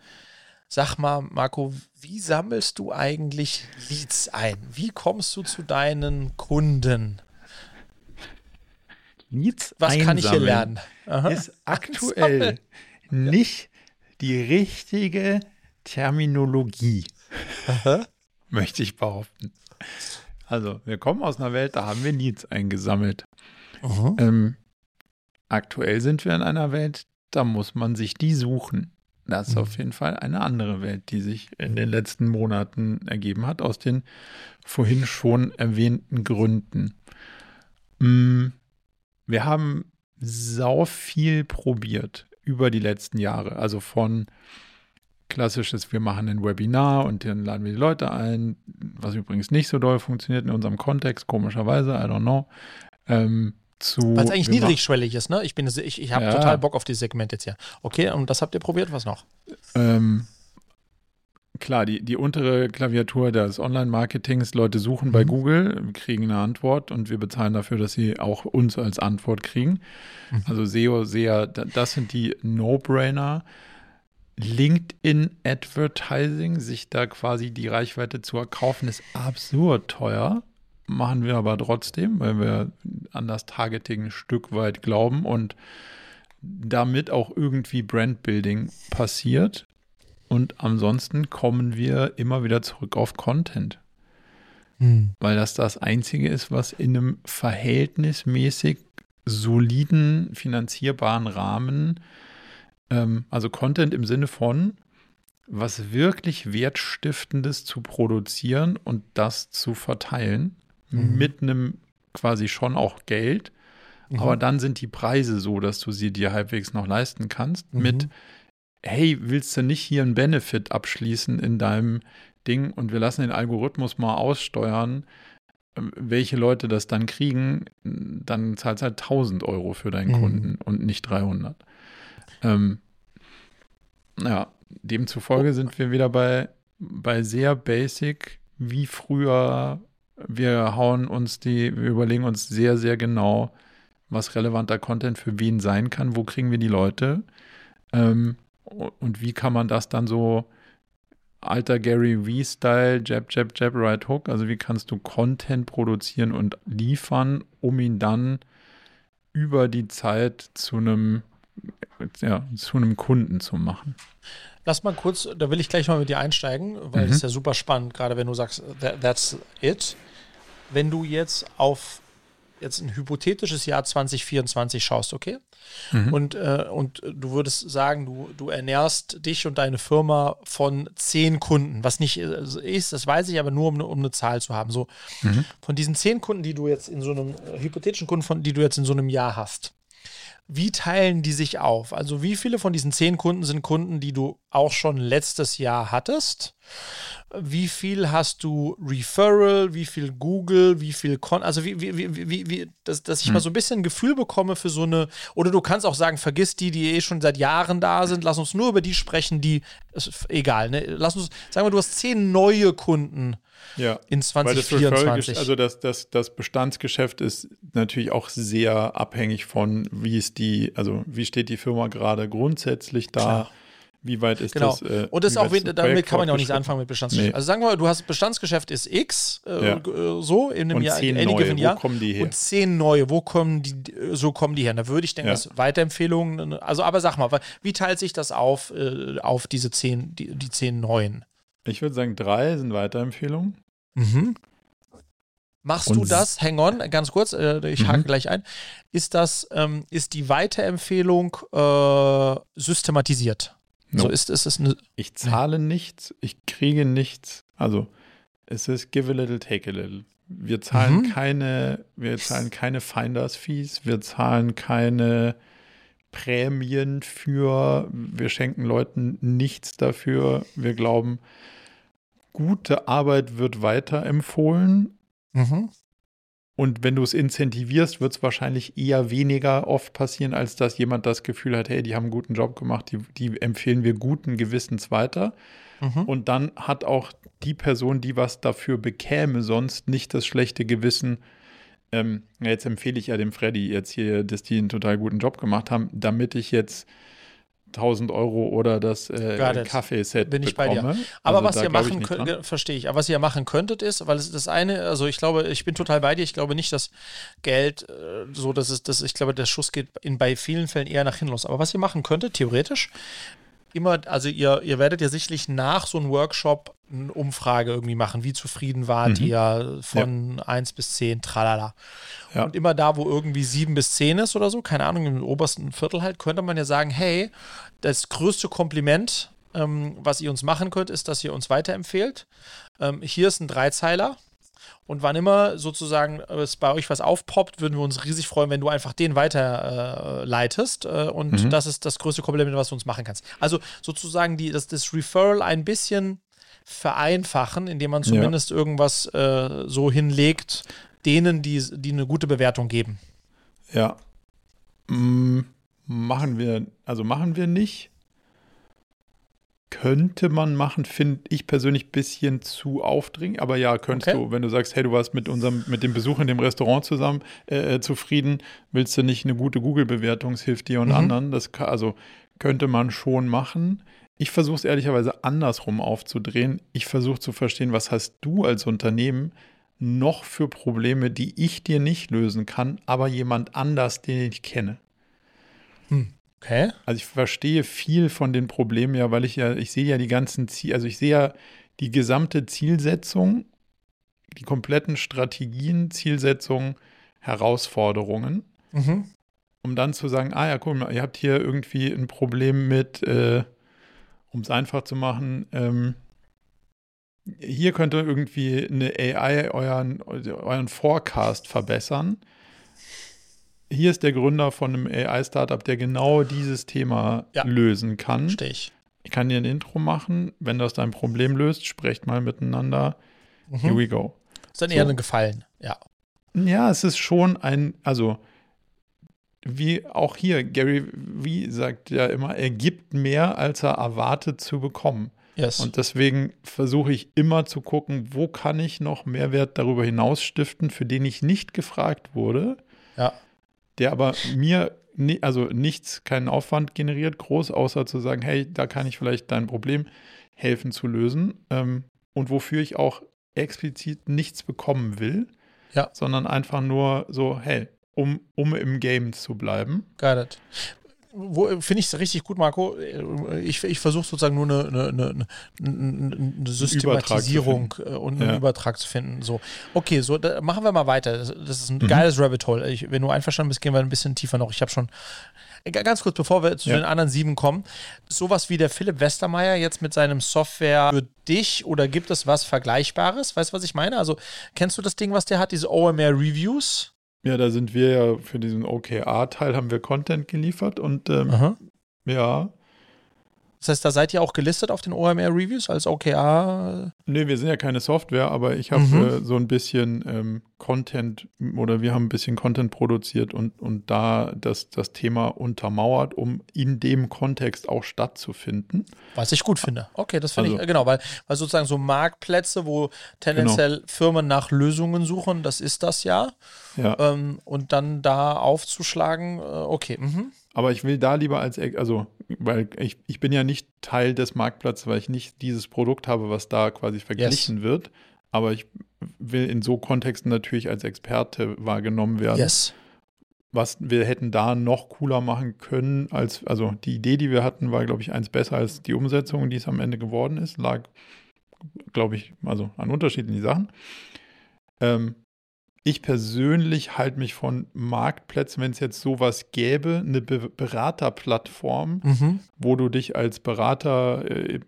sag mal, Marco, wie sammelst du eigentlich Leads ein? Wie kommst du zu deinen Kunden?
Leads
Was einsammeln kann ich hier lernen?
Aha. Ist aktuell nicht die richtige Terminologie. Aha. Möchte ich behaupten. Also, wir kommen aus einer Welt, da haben wir Needs eingesammelt. Ähm, aktuell sind wir in einer Welt, da muss man sich die suchen. Das ist mhm. auf jeden Fall eine andere Welt, die sich in den letzten Monaten ergeben hat, aus den vorhin schon erwähnten Gründen. Mm, wir haben sau viel probiert über die letzten Jahre. Also von klassisches, wir machen ein Webinar und dann laden wir die Leute ein, was übrigens nicht so doll funktioniert in unserem Kontext, komischerweise, I don't know. Ähm,
Weil es eigentlich niedrigschwellig ist, ne? Ich, ich, ich habe ja. total Bock auf dieses Segment jetzt hier. Okay, und das habt ihr probiert, was noch?
Ähm, klar, die, die untere Klaviatur des Online-Marketings, Leute suchen mhm. bei Google, kriegen eine Antwort und wir bezahlen dafür, dass sie auch uns als Antwort kriegen. Mhm. Also SEO, SEA, das sind die No-Brainer. LinkedIn Advertising, sich da quasi die Reichweite zu erkaufen, ist absurd teuer. Machen wir aber trotzdem, weil wir an das Targeting ein Stück weit glauben und damit auch irgendwie Brandbuilding passiert. Und ansonsten kommen wir immer wieder zurück auf Content. Hm. Weil das das Einzige ist, was in einem verhältnismäßig soliden, finanzierbaren Rahmen, ähm, also Content im Sinne von, was wirklich Wertstiftendes zu produzieren und das zu verteilen, mhm. mit einem quasi schon auch Geld. Mhm. Aber dann sind die Preise so, dass du sie dir halbwegs noch leisten kannst, mhm. mit hey, willst du nicht hier einen Benefit abschließen in deinem Ding und wir lassen den Algorithmus mal aussteuern, ähm, welche Leute das dann kriegen, dann zahlst du halt 1000 Euro für deinen mhm. Kunden und nicht 300. Ähm, ja, demzufolge sind wir wieder bei, bei sehr basic, wie früher. Wir hauen uns die, wir überlegen uns sehr, sehr genau, was relevanter Content für wen sein kann, wo kriegen wir die Leute. Ähm, und wie kann man das dann so alter Gary V-Style, Jab, Jab, Jab, Right Hook, also wie kannst du Content produzieren und liefern, um ihn dann über die Zeit zu einem ja, zu einem Kunden zu machen.
Lass mal kurz, da will ich gleich mal mit dir einsteigen, weil mhm. das ist ja super spannend, gerade wenn du sagst, that, that's it. Wenn du jetzt auf jetzt ein hypothetisches Jahr 2024 schaust, okay? Mhm. Und, äh, und du würdest sagen, du, du ernährst dich und deine Firma von zehn Kunden, was nicht äh, ist, das weiß ich, aber nur um, um eine Zahl zu haben. So mhm. von diesen zehn Kunden, die du jetzt in so einem äh, hypothetischen Kunden, von, die du jetzt in so einem Jahr hast, wie teilen die sich auf? Also wie viele von diesen zehn Kunden sind Kunden, die du auch schon letztes Jahr hattest? Wie viel hast du Referral? Wie viel Google? Wie viel Con? Also wie, wie, wie, wie, wie dass, dass ich hm. mal so ein bisschen ein Gefühl bekomme für so eine, oder du kannst auch sagen, vergiss die, die eh schon seit Jahren da sind, lass uns nur über die sprechen, die, ist egal, ne? Lass uns, sagen wir, du hast zehn neue Kunden
ja,
in 2024.
Das also das, das, das Bestandsgeschäft ist natürlich auch sehr abhängig von, wie ist die, also wie steht die Firma gerade grundsätzlich da. Klar. Wie weit ist genau. das?
Äh, und das auch, damit kann man ja auch nicht anfangen mit Bestandsgeschäft. Nee. Also sagen wir mal, du hast Bestandsgeschäft ist X, äh, ja. Äh, so in einem
und
Jahr,
zehn neue, Jahr. Wo kommen die her?
Und zehn neue, wo kommen die, so kommen die her? Da würde ich denken, ja. dass Weiterempfehlungen, also aber sag mal, wie teilt sich das auf, äh, auf diese zehn, die, die zehn neuen?
Ich würde sagen, drei sind Weiterempfehlungen.
Mhm. Machst und du das, hang on, ganz kurz, äh, ich mhm. hake gleich ein, ist das, ähm, ist die Weiterempfehlung äh, systematisiert?
No. So ist, ist es eine. Ich zahle nichts, ich kriege nichts. Also es ist give a little, take a little. Wir zahlen mhm. keine, wir zahlen keine Finders Fees, wir zahlen keine Prämien für, wir schenken Leuten nichts dafür. Wir glauben, gute Arbeit wird weiterempfohlen. Mhm. Und wenn du es incentivierst, wird es wahrscheinlich eher weniger oft passieren, als dass jemand das Gefühl hat, hey, die haben einen guten Job gemacht, die, die empfehlen wir guten Gewissens weiter. Mhm. Und dann hat auch die Person, die was dafür bekäme, sonst nicht das schlechte Gewissen, ähm, jetzt empfehle ich ja dem Freddy jetzt hier, dass die einen total guten Job gemacht haben, damit ich jetzt 1000 Euro oder das äh, Kaffeeset
Bin ich bekomme. bei dir. Aber also was ihr machen könnt, verstehe ich. Aber was ihr machen könntet ist, weil es das eine, also ich glaube, ich bin total bei dir. Ich glaube nicht, dass Geld äh, so, dass es, dass ich glaube, der Schuss geht in bei vielen Fällen eher nach hinten los. Aber was ihr machen könntet, theoretisch, immer, also ihr, ihr werdet ja sicherlich nach so einem Workshop eine Umfrage irgendwie machen. Wie zufrieden wart mhm. ihr von ja. 1 bis 10, tralala. Ja. Und immer da, wo irgendwie 7 bis 10 ist oder so, keine Ahnung, im obersten Viertel halt, könnte man ja sagen, hey, das größte Kompliment, ähm, was ihr uns machen könnt, ist, dass ihr uns weiterempfehlt. Ähm, hier ist ein Dreizeiler. Und wann immer sozusagen es bei euch was aufpoppt, würden wir uns riesig freuen, wenn du einfach den weiterleitest. Äh, äh, und mhm. das ist das größte Kompliment, was du uns machen kannst. Also sozusagen die, das, das Referral ein bisschen vereinfachen, indem man zumindest ja. irgendwas äh, so hinlegt, denen, die, die eine gute Bewertung geben.
Ja. Mm, machen wir, also machen wir nicht könnte man machen, finde ich persönlich ein bisschen zu aufdringend. Aber ja, könntest okay. du, wenn du sagst, hey, du warst mit unserem, mit dem Besuch in dem Restaurant zusammen äh, äh zufrieden, willst du nicht eine gute Google-Bewertung, hilft dir und mhm. anderen. Das kann, also könnte man schon machen. Ich versuche es ehrlicherweise andersrum aufzudrehen. Ich versuche zu verstehen, was hast du als Unternehmen noch für Probleme, die ich dir nicht lösen kann, aber jemand anders, den ich kenne.
Hm. Okay.
Also ich verstehe viel von den Problemen ja, weil ich ja, ich sehe ja die ganzen Ziele, also ich sehe ja die gesamte Zielsetzung, die kompletten Strategien, Zielsetzungen, Herausforderungen. Mhm. Um dann zu sagen, ah ja, guck mal, ihr habt hier irgendwie ein Problem mit, äh, um es einfach zu machen, ähm, hier könnte irgendwie eine AI euren, euren Forecast verbessern hier ist der Gründer von einem AI-Startup, der genau dieses Thema ja. lösen kann.
Verstehe ich.
Ich kann dir ein Intro machen. Wenn das dein Problem löst, sprecht mal miteinander. Mhm. Here we go.
Ist dann so. eher ein Gefallen, ja.
Ja, es ist schon ein, also wie auch hier, Gary wie sagt ja immer, er gibt mehr, als er erwartet zu bekommen. Yes. Und deswegen versuche ich immer zu gucken, wo kann ich noch Mehrwert darüber hinaus stiften, für den ich nicht gefragt wurde.
Ja
der aber mir ni also nichts, keinen Aufwand generiert, groß, außer zu sagen, hey, da kann ich vielleicht dein Problem helfen zu lösen ähm, und wofür ich auch explizit nichts bekommen will,
ja.
sondern einfach nur so, hey, um, um im Game zu bleiben.
Got it finde ich es richtig gut, Marco. Ich, ich versuche sozusagen nur eine, eine, eine, eine Systematisierung äh, und einen ja. Übertrag zu finden. So, okay, so machen wir mal weiter. Das, ist ein mhm. geiles Rabbit Hole. Ich, wenn du einverstanden bist, gehen wir ein bisschen tiefer noch. Ich habe schon ganz kurz, bevor wir zu ja. den anderen sieben kommen, sowas wie der Philipp Westermeier jetzt mit seinem Software für dich oder gibt es was Vergleichbares? Weißt du, was ich meine? Also kennst du das Ding, was der hat, diese OMR Reviews?
Ja, da sind wir ja für diesen OKR-Teil haben wir Content geliefert und ähm, ja.
Das heißt, da seid ihr auch gelistet auf den OMR-Reviews als OKR?
Nee, wir sind ja keine Software, aber ich habe mhm. äh, so ein bisschen ähm, Content oder wir haben ein bisschen Content produziert und, und da das, das Thema untermauert, um in dem Kontext auch stattzufinden.
Was ich gut finde. Okay, das finde also, ich, genau, weil, weil sozusagen so Marktplätze, wo tendenziell genau. Firmen nach Lösungen suchen, das ist das ja.
ja.
Ähm, und dann da aufzuschlagen, äh, okay. Mhm.
Aber ich will da lieber als, also, weil ich, ich bin ja nicht Teil des Marktplatzes, weil ich nicht dieses Produkt habe, was da quasi verglichen yes. wird. Aber ich will in so Kontexten natürlich als Experte wahrgenommen werden.
Yes.
Was wir hätten da noch cooler machen können, als, also die Idee, die wir hatten, war, glaube ich, eins besser als die Umsetzung, die es am Ende geworden ist. Lag, glaube ich, also an unterschiedlichen Sachen. Ähm, ich persönlich halte mich von Marktplätzen, wenn es jetzt sowas gäbe, eine Be Beraterplattform, mhm. wo du dich als Berater äh,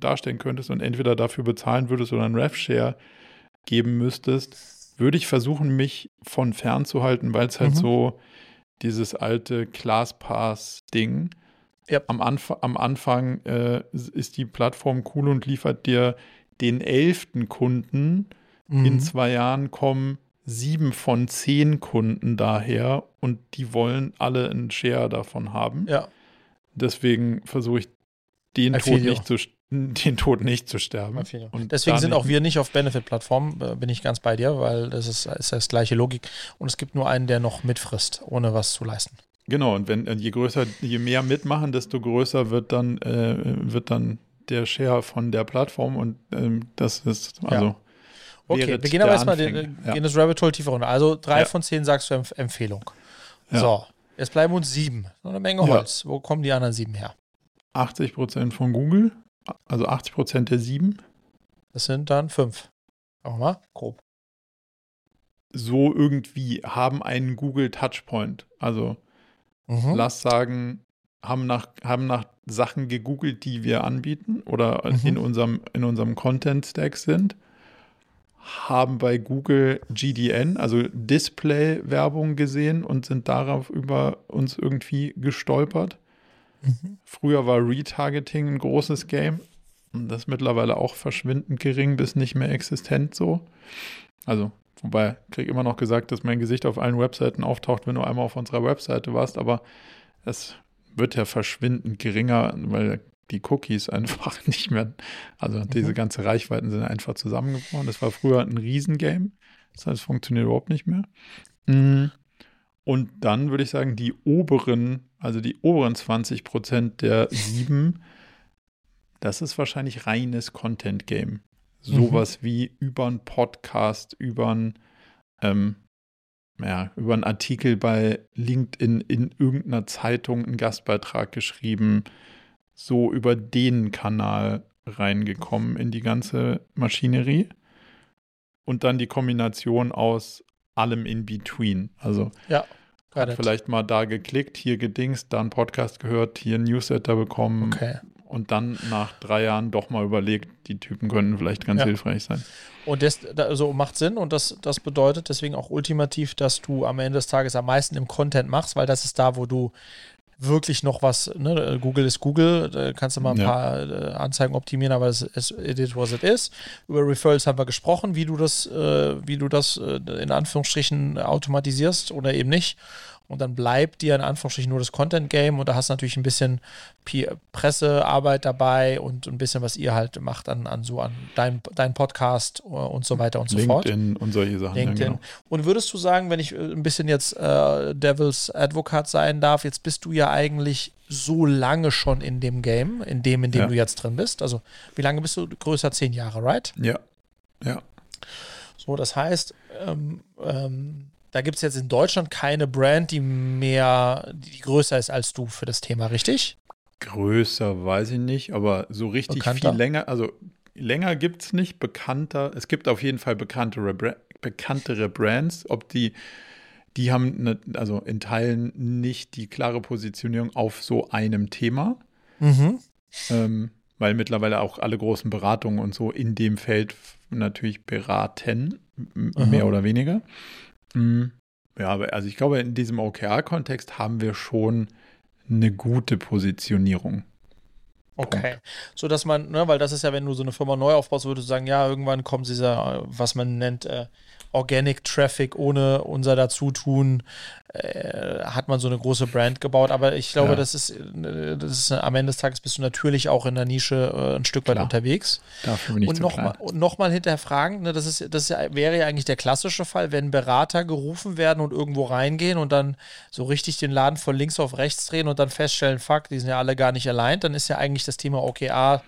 darstellen könntest und entweder dafür bezahlen würdest oder einen RevShare geben müsstest, würde ich versuchen, mich von fernzuhalten, weil es halt mhm. so dieses alte ClassPass-Ding. Yep. Am, Anf am Anfang äh, ist die Plattform cool und liefert dir den elften Kunden. Mhm. In zwei Jahren kommen sieben von zehn Kunden daher und die wollen alle einen Share davon haben.
Ja.
Deswegen versuche ich den Tod, nicht zu, den Tod nicht zu sterben.
Und Deswegen sind auch wir nicht auf Benefit-Plattformen, äh, bin ich ganz bei dir, weil das ist, ist das gleiche Logik. Und es gibt nur einen, der noch mitfrisst, ohne was zu leisten.
Genau, und wenn je größer, je mehr mitmachen, desto größer wird dann, äh, wird dann der Share von der Plattform und ähm, das ist also ja.
Okay, wir gehen aber erstmal den, ja. das Rabbit Hole tiefer runter. Also drei ja. von zehn sagst du Empf Empfehlung. Ja. So, jetzt bleiben uns sieben. So eine Menge Holz. Wo kommen die anderen sieben her?
80 Prozent von Google, also 80 Prozent der sieben.
Das sind dann fünf. Auch mal, grob.
So irgendwie haben einen Google Touchpoint. Also mhm. lass sagen, haben nach, haben nach Sachen gegoogelt, die wir anbieten oder mhm. in unserem, in unserem Content-Stack sind haben bei Google GDN, also Display-Werbung gesehen und sind darauf über uns irgendwie gestolpert. Mhm. Früher war Retargeting ein großes Game. Und das ist mittlerweile auch verschwindend gering bis nicht mehr existent so. Also, wobei, ich kriege immer noch gesagt, dass mein Gesicht auf allen Webseiten auftaucht, wenn du einmal auf unserer Webseite warst, aber es wird ja verschwindend geringer, weil die Cookies einfach nicht mehr, also mhm. diese ganze Reichweiten sind einfach zusammengebrochen. Das war früher ein Riesengame. Das heißt, es funktioniert überhaupt nicht mehr. Mhm. Und dann würde ich sagen, die oberen, also die oberen 20 Prozent der sieben, das ist wahrscheinlich reines Content-Game. Sowas mhm. wie über einen Podcast, über einen, ähm, ja, über einen Artikel bei LinkedIn in irgendeiner Zeitung, einen Gastbeitrag geschrieben, so über den Kanal reingekommen in die ganze Maschinerie. Und dann die Kombination aus allem in between. Also
ja,
hat vielleicht mal da geklickt, hier gedingst, da einen Podcast gehört, hier ein Newsletter bekommen.
Okay.
Und dann nach drei Jahren doch mal überlegt, die Typen könnten vielleicht ganz ja. hilfreich sein.
Und das also macht Sinn und das, das bedeutet deswegen auch ultimativ, dass du am Ende des Tages am meisten im Content machst, weil das ist da, wo du wirklich noch was, ne? Google ist Google, da kannst du mal ein ja. paar äh, Anzeigen optimieren, aber es ist it is was it is. Über Referrals haben wir gesprochen, wie du das, äh, wie du das äh, in Anführungsstrichen automatisierst oder eben nicht und dann bleibt dir in Anführungsstrichen nur das Content-Game und da hast du natürlich ein bisschen Pressearbeit dabei und ein bisschen, was ihr halt macht an, an so an deinem dein Podcast und so weiter und so
LinkedIn
fort.
LinkedIn und solche Sachen.
LinkedIn. Ja, genau. Und würdest du sagen, wenn ich äh, ein bisschen jetzt äh, Devils Advocate sein darf, jetzt bist du ja eigentlich so lange schon in dem Game, in dem, in dem ja. du jetzt drin bist. Also wie lange bist du? Größer zehn Jahre, right?
Ja. Ja.
So, das heißt, ähm, ähm, da gibt es jetzt in Deutschland keine Brand, die mehr, die größer ist als du für das Thema, richtig?
Größer weiß ich nicht, aber so richtig Bekannter? viel länger, also länger gibt es nicht, bekannter. Es gibt auf jeden Fall bekanntere, bekanntere Brands, ob die, die haben ne, also in Teilen nicht die klare Positionierung auf so einem Thema. Mhm. Ähm, weil mittlerweile auch alle großen Beratungen und so in dem Feld natürlich beraten, Aha. mehr oder weniger. Mhm. Ja, aber also ich glaube, in diesem OKR-Kontext haben wir schon eine gute Positionierung.
Okay. So dass man, ne, weil das ist ja, wenn du so eine Firma neu aufbaust, würdest du sagen, ja, irgendwann kommt dieser, was man nennt, äh, Organic Traffic ohne unser Dazutun äh, hat man so eine große Brand gebaut. Aber ich glaube, ja. das, ist, das ist am Ende des Tages bist du natürlich auch in der Nische äh, ein Stück weit Klar. unterwegs.
Dafür bin ich
und nochmal noch hinterfragen, ne, das, ist, das wäre ja eigentlich der klassische Fall, wenn Berater gerufen werden und irgendwo reingehen und dann so richtig den Laden von links auf rechts drehen und dann feststellen, fuck, die sind ja alle gar nicht allein, dann ist ja eigentlich das Thema OKR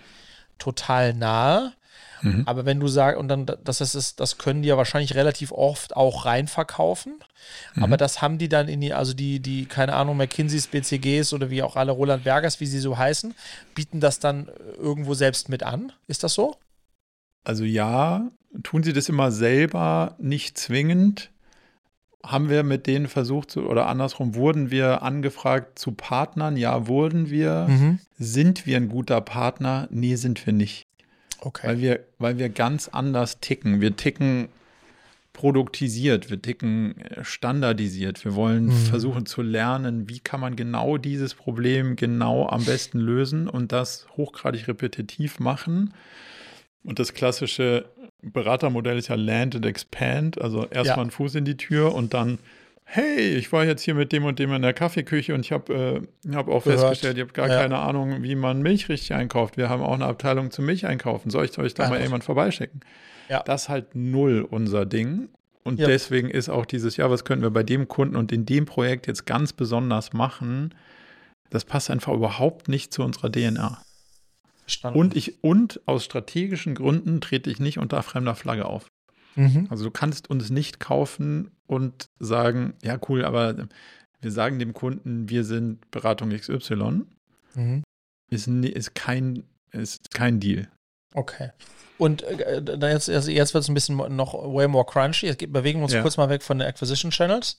total nahe. Mhm. Aber wenn du sagst, und dann, das ist, das können die ja wahrscheinlich relativ oft auch reinverkaufen. Mhm. Aber das haben die dann in die, also die, die, keine Ahnung, McKinseys, BCGs oder wie auch alle Roland Bergers, wie sie so heißen, bieten das dann irgendwo selbst mit an. Ist das so?
Also ja, tun sie das immer selber, nicht zwingend. Haben wir mit denen versucht, zu, oder andersrum, wurden wir angefragt zu Partnern? Ja, wurden wir. Mhm. Sind wir ein guter Partner? Nee, sind wir nicht.
Okay.
Weil wir, weil wir ganz anders ticken. Wir ticken produktisiert, wir ticken äh, standardisiert. Wir wollen mhm. versuchen zu lernen, wie kann man genau dieses Problem genau am besten lösen und das hochgradig repetitiv machen. Und das klassische Beratermodell ist ja Land and Expand, also erstmal ja. einen Fuß in die Tür und dann hey, ich war jetzt hier mit dem und dem in der Kaffeeküche und ich habe äh, hab auch Gehört. festgestellt, ich habe gar ja. keine Ahnung, wie man Milch richtig einkauft. Wir haben auch eine Abteilung zum Milch einkaufen. Soll ich euch da ja, mal jemand vorbeischicken? Ja. Das ist halt null unser Ding. Und deswegen ist auch dieses, ja, was können wir bei dem Kunden und in dem Projekt jetzt ganz besonders machen, das passt einfach überhaupt nicht zu unserer DNA. Verstanden. Und ich, und aus strategischen Gründen trete ich nicht unter fremder Flagge auf. Mhm. Also du kannst uns nicht kaufen und sagen, ja cool, aber wir sagen dem Kunden, wir sind Beratung XY. Mhm. Ist, ist, kein, ist kein Deal.
Okay. Und äh, jetzt, also jetzt wird es ein bisschen noch way more crunchy. Jetzt bewegen wir uns ja. kurz mal weg von den Acquisition Channels.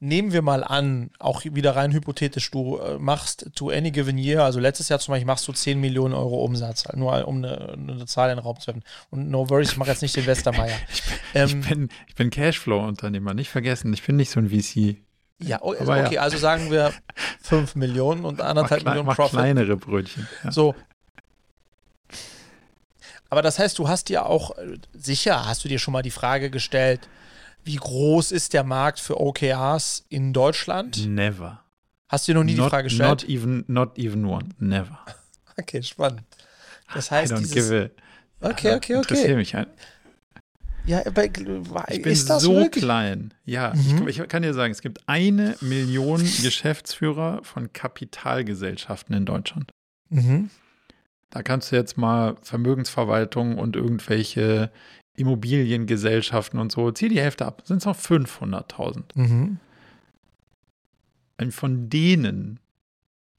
Nehmen wir mal an, auch wieder rein hypothetisch, du äh, machst to any given year, also letztes Jahr zum Beispiel machst du 10 Millionen Euro Umsatz, nur um eine, eine Zahl in den Raum zu werfen. Und no worries, ich mache jetzt nicht den Westermeier.
ich, bin, ähm, ich, bin, ich bin Cashflow-Unternehmer, nicht vergessen, ich bin nicht so ein VC.
Ja, oh, okay, ja. also sagen wir 5 Millionen und anderthalb
mach,
Millionen
mach
Profit.
kleinere Brötchen.
Ja. So. Aber das heißt, du hast dir auch, äh, sicher hast du dir schon mal die Frage gestellt, wie groß ist der Markt für OKRs in Deutschland?
Never.
Hast du dir noch nie
not,
die Frage gestellt?
Not even, not even one. Never.
Okay, spannend. Das heißt,
I don't
dieses,
give a,
Okay, okay,
okay. mich halt.
Ja, aber
ich bin
ist das
so
wirklich?
klein. Ja,
Mhm.
ich, ich kann dir sagen, es gibt eine Million Geschäftsführer von Kapitalgesellschaften in Deutschland.
Mhm.
Da kannst du jetzt mal Vermögensverwaltung und irgendwelche Immobiliengesellschaften und so, zieh die Hälfte ab, sind es noch 500.000.
Mhm.
Von denen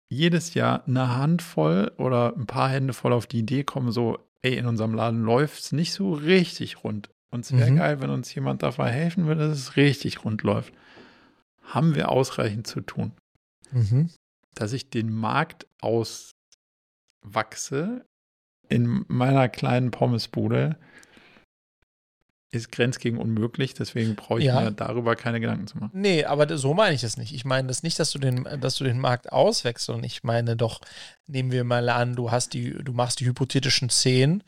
jedes Jahr eine Handvoll oder ein paar Hände voll auf die Idee kommen, so, ey, in unserem Laden läuft es nicht so richtig rund. Und es wäre
Mhm.
geil, wenn uns jemand dabei helfen würde, dass es richtig rund läuft. Haben wir ausreichend zu tun.
Mhm.
Dass ich den Markt auswachse in meiner kleinen Pommesbude, ist grenzgegen unmöglich. Deswegen brauche ich
Ja.
mir darüber keine Gedanken zu machen.
Nee, aber so meine ich das nicht. Ich meine das nicht, dass du den, dass du den Markt auswächst, sondern ich meine doch, nehmen wir mal an, du hast die, du machst die hypothetischen 10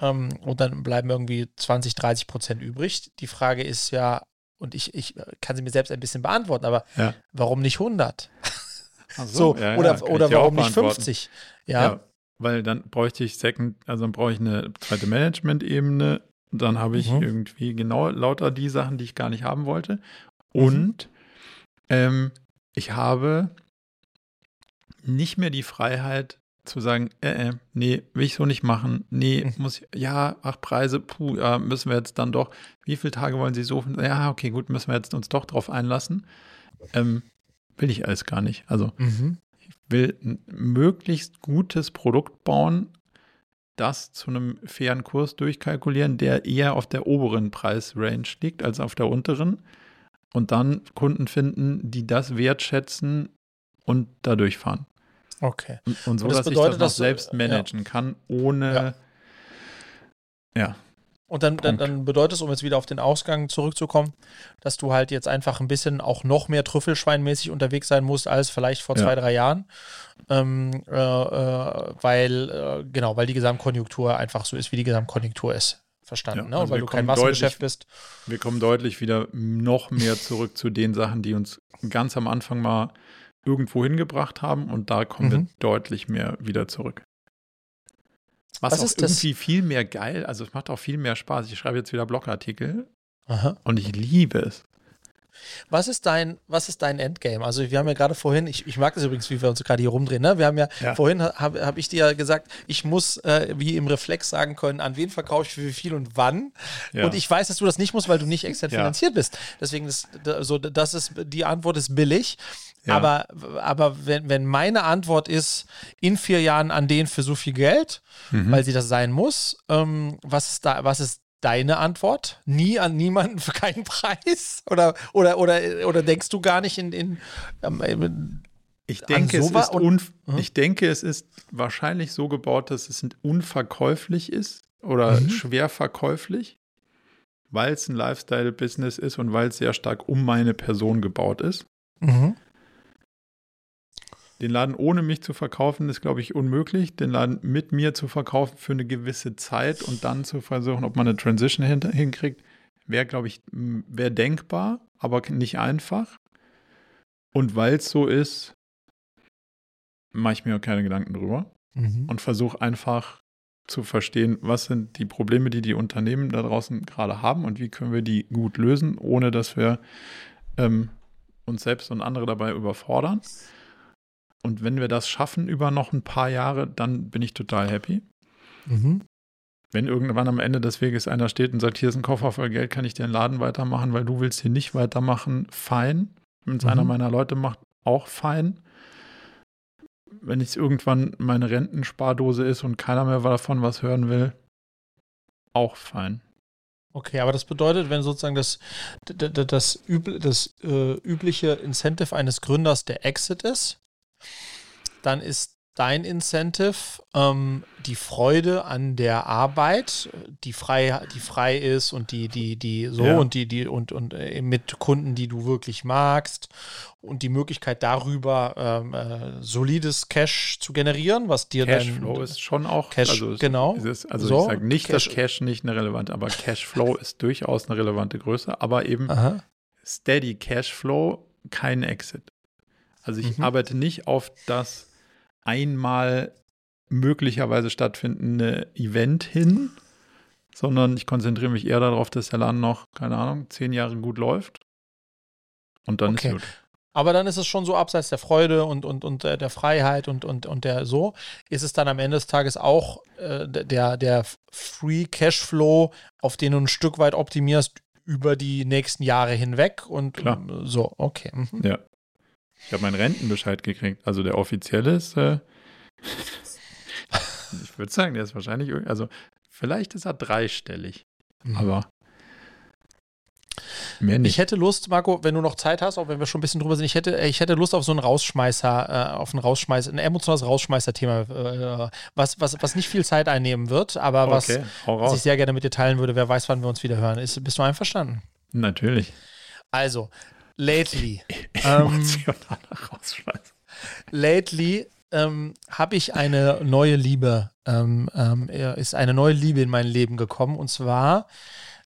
ähm, und dann bleiben irgendwie 20, 30 Prozent übrig. Die Frage ist ja, und ich, ich kann sie mir selbst ein bisschen beantworten, aber
Ja.
warum nicht 100?
Ach
So,
ja,
oder, oder warum nicht
beantworten.
50?
Ja.
Ja.
weil dann bräuchte ich Second, also dann brauche ich eine zweite Management-Ebene. Dann habe ich
Mhm.
irgendwie genau lauter die Sachen, die ich gar nicht haben wollte.
Mhm.
Und ähm, ich habe nicht mehr die Freiheit zu sagen, äh, äh, nee, will ich so nicht machen. Nee,
Mhm.
muss ich, ja, ach, Preise, puh, ja, müssen wir jetzt dann doch, wie viele Tage wollen Sie so? Ja, okay, gut, müssen wir jetzt uns doch drauf einlassen. Ähm, will ich alles gar nicht. Also,
Mhm.
will ein möglichst gutes Produkt bauen, das zu einem fairen Kurs durchkalkulieren, der eher auf der oberen Preisrange liegt als auf der unteren. Und dann Kunden finden, die das wertschätzen und da durchfahren.
Okay.
Und, und so,
Und das
dass ich
bedeutet,
das noch selbst managen kann, ohne.
Ja.
Ja.
Und dann, dann, dann bedeutet es, um jetzt wieder auf den Ausgang zurückzukommen, dass du halt jetzt einfach ein bisschen auch noch mehr Trüffelschweinmäßig unterwegs sein musst als vielleicht vor
Ja.
zwei, drei Jahren. Ähm, äh, äh, weil, äh, genau, weil die Gesamtkonjunktur einfach so ist, wie die Gesamtkonjunktur ist. Verstanden,
Ja,
ne?
also
Und weil du kein Massengeschäft bist.
Wir kommen deutlich wieder noch mehr zurück zu den Sachen, die uns ganz am Anfang mal irgendwo hingebracht haben und da kommen
Mhm.
wir deutlich mehr wieder zurück. Was,
Was
auch
ist das?
irgendwie viel mehr geil, also es macht auch viel mehr Spaß. Ich schreibe jetzt wieder Blogartikel
Aha.
und ich liebe es.
Was ist dein, was ist dein Endgame? Also wir haben ja gerade vorhin, ich, ich mag das übrigens, wie wir uns gerade hier rumdrehen, ne? Wir haben ja,
Ja.
vorhin habe hab ich dir ja gesagt, ich muss äh, wie im Reflex sagen können, an wen verkaufe ich für wie viel und wann.
Ja.
Und ich weiß, dass du das nicht musst, weil du nicht extern finanziert bist. Deswegen ist so, das ist die Antwort ist billig.
Ja.
Aber, aber wenn, wenn meine Antwort ist, in vier Jahren an den für so viel Geld,
Mhm.
weil sie das sein muss, ähm, was ist da, was ist deine Antwort? Nie an niemanden für keinen Preis? Oder, oder, oder, oder denkst du gar nicht in, in ähm,
Ich
an
denke, es ist
und- Mhm.
ich denke, es ist wahrscheinlich so gebaut, dass es unverkäuflich ist oder
Mhm.
schwer verkäuflich, weil es ein Lifestyle-Business ist und weil es sehr stark um meine Person gebaut ist.
mhm.
Den Laden ohne mich zu verkaufen, ist, glaube ich, unmöglich. Den Laden mit mir zu verkaufen für eine gewisse Zeit und dann zu versuchen, ob man eine Transition hinter, hinkriegt, wäre, glaube ich, wäre denkbar, aber nicht einfach. Und weil es so ist, mache ich mir auch keine Gedanken drüber
Mhm.
und versuche einfach zu verstehen, was sind die Probleme, die die Unternehmen da draußen gerade haben und wie können wir die gut lösen, ohne dass wir ähm, uns selbst und andere dabei überfordern. Und wenn wir das schaffen über noch ein paar Jahre, dann bin ich total happy.
Mhm.
Wenn irgendwann am Ende des Weges einer steht und sagt, hier ist ein Koffer voll Geld, kann ich dir den Laden weitermachen, weil du willst hier nicht weitermachen, fein. Wenn es
Mhm.
einer meiner Leute macht, auch fein. Wenn es irgendwann meine Rentenspardose ist und keiner mehr davon was hören will, auch fein.
Okay, aber das bedeutet, wenn sozusagen das, das, das, üb, das äh, übliche Incentive eines Gründers der Exit ist, dann ist dein Incentive ähm, die Freude an der Arbeit, die frei, die frei ist und die, die, die so ja. und die, die und, und äh, mit Kunden, die du wirklich magst und die Möglichkeit darüber ähm, äh, solides Cash zu generieren, was dir
Cashflow
dann,
ist schon auch
Cash,
also
genau.
Ist, also so, ich sage nicht, Cash, dass Cash nicht eine relevante, aber Cashflow ist durchaus eine relevante Größe, aber eben Aha. Steady Cashflow, kein Exit. Also ich mhm. arbeite nicht auf das einmal möglicherweise stattfindende Event hin, sondern ich konzentriere mich eher darauf, dass der Laden noch, keine Ahnung, zehn Jahre gut läuft. Und dann okay. ist gut.
Aber dann ist es schon so abseits der Freude und, und, und äh, der Freiheit und, und, und der so, ist es dann am Ende des Tages auch äh, der, der Free Cashflow, auf den du ein Stück weit optimierst über die nächsten Jahre hinweg und
Klar.
so, okay.
Mhm. Ja. Ich habe meinen Rentenbescheid gekriegt. Also der offizielle ist, äh, ich würde sagen, der ist wahrscheinlich, also vielleicht ist er dreistellig, mhm. aber
mehr nicht. Ich hätte Lust, Marco, wenn du noch Zeit hast, auch wenn wir schon ein bisschen drüber sind, ich hätte, ich hätte Lust auf so einen Rausschmeißer, äh, auf ein Rausschmeißer, ein emotionales Rausschmeißer-Thema, äh, was, was, was nicht viel Zeit einnehmen wird, aber was, okay, was ich sehr gerne mit dir teilen würde. Wer weiß, wann wir uns wieder hören. Ist, bist du einverstanden?
Natürlich.
Also, lately. ähm, lately ähm, habe ich eine neue Liebe, ähm, ähm, ist eine neue Liebe in mein Leben gekommen und zwar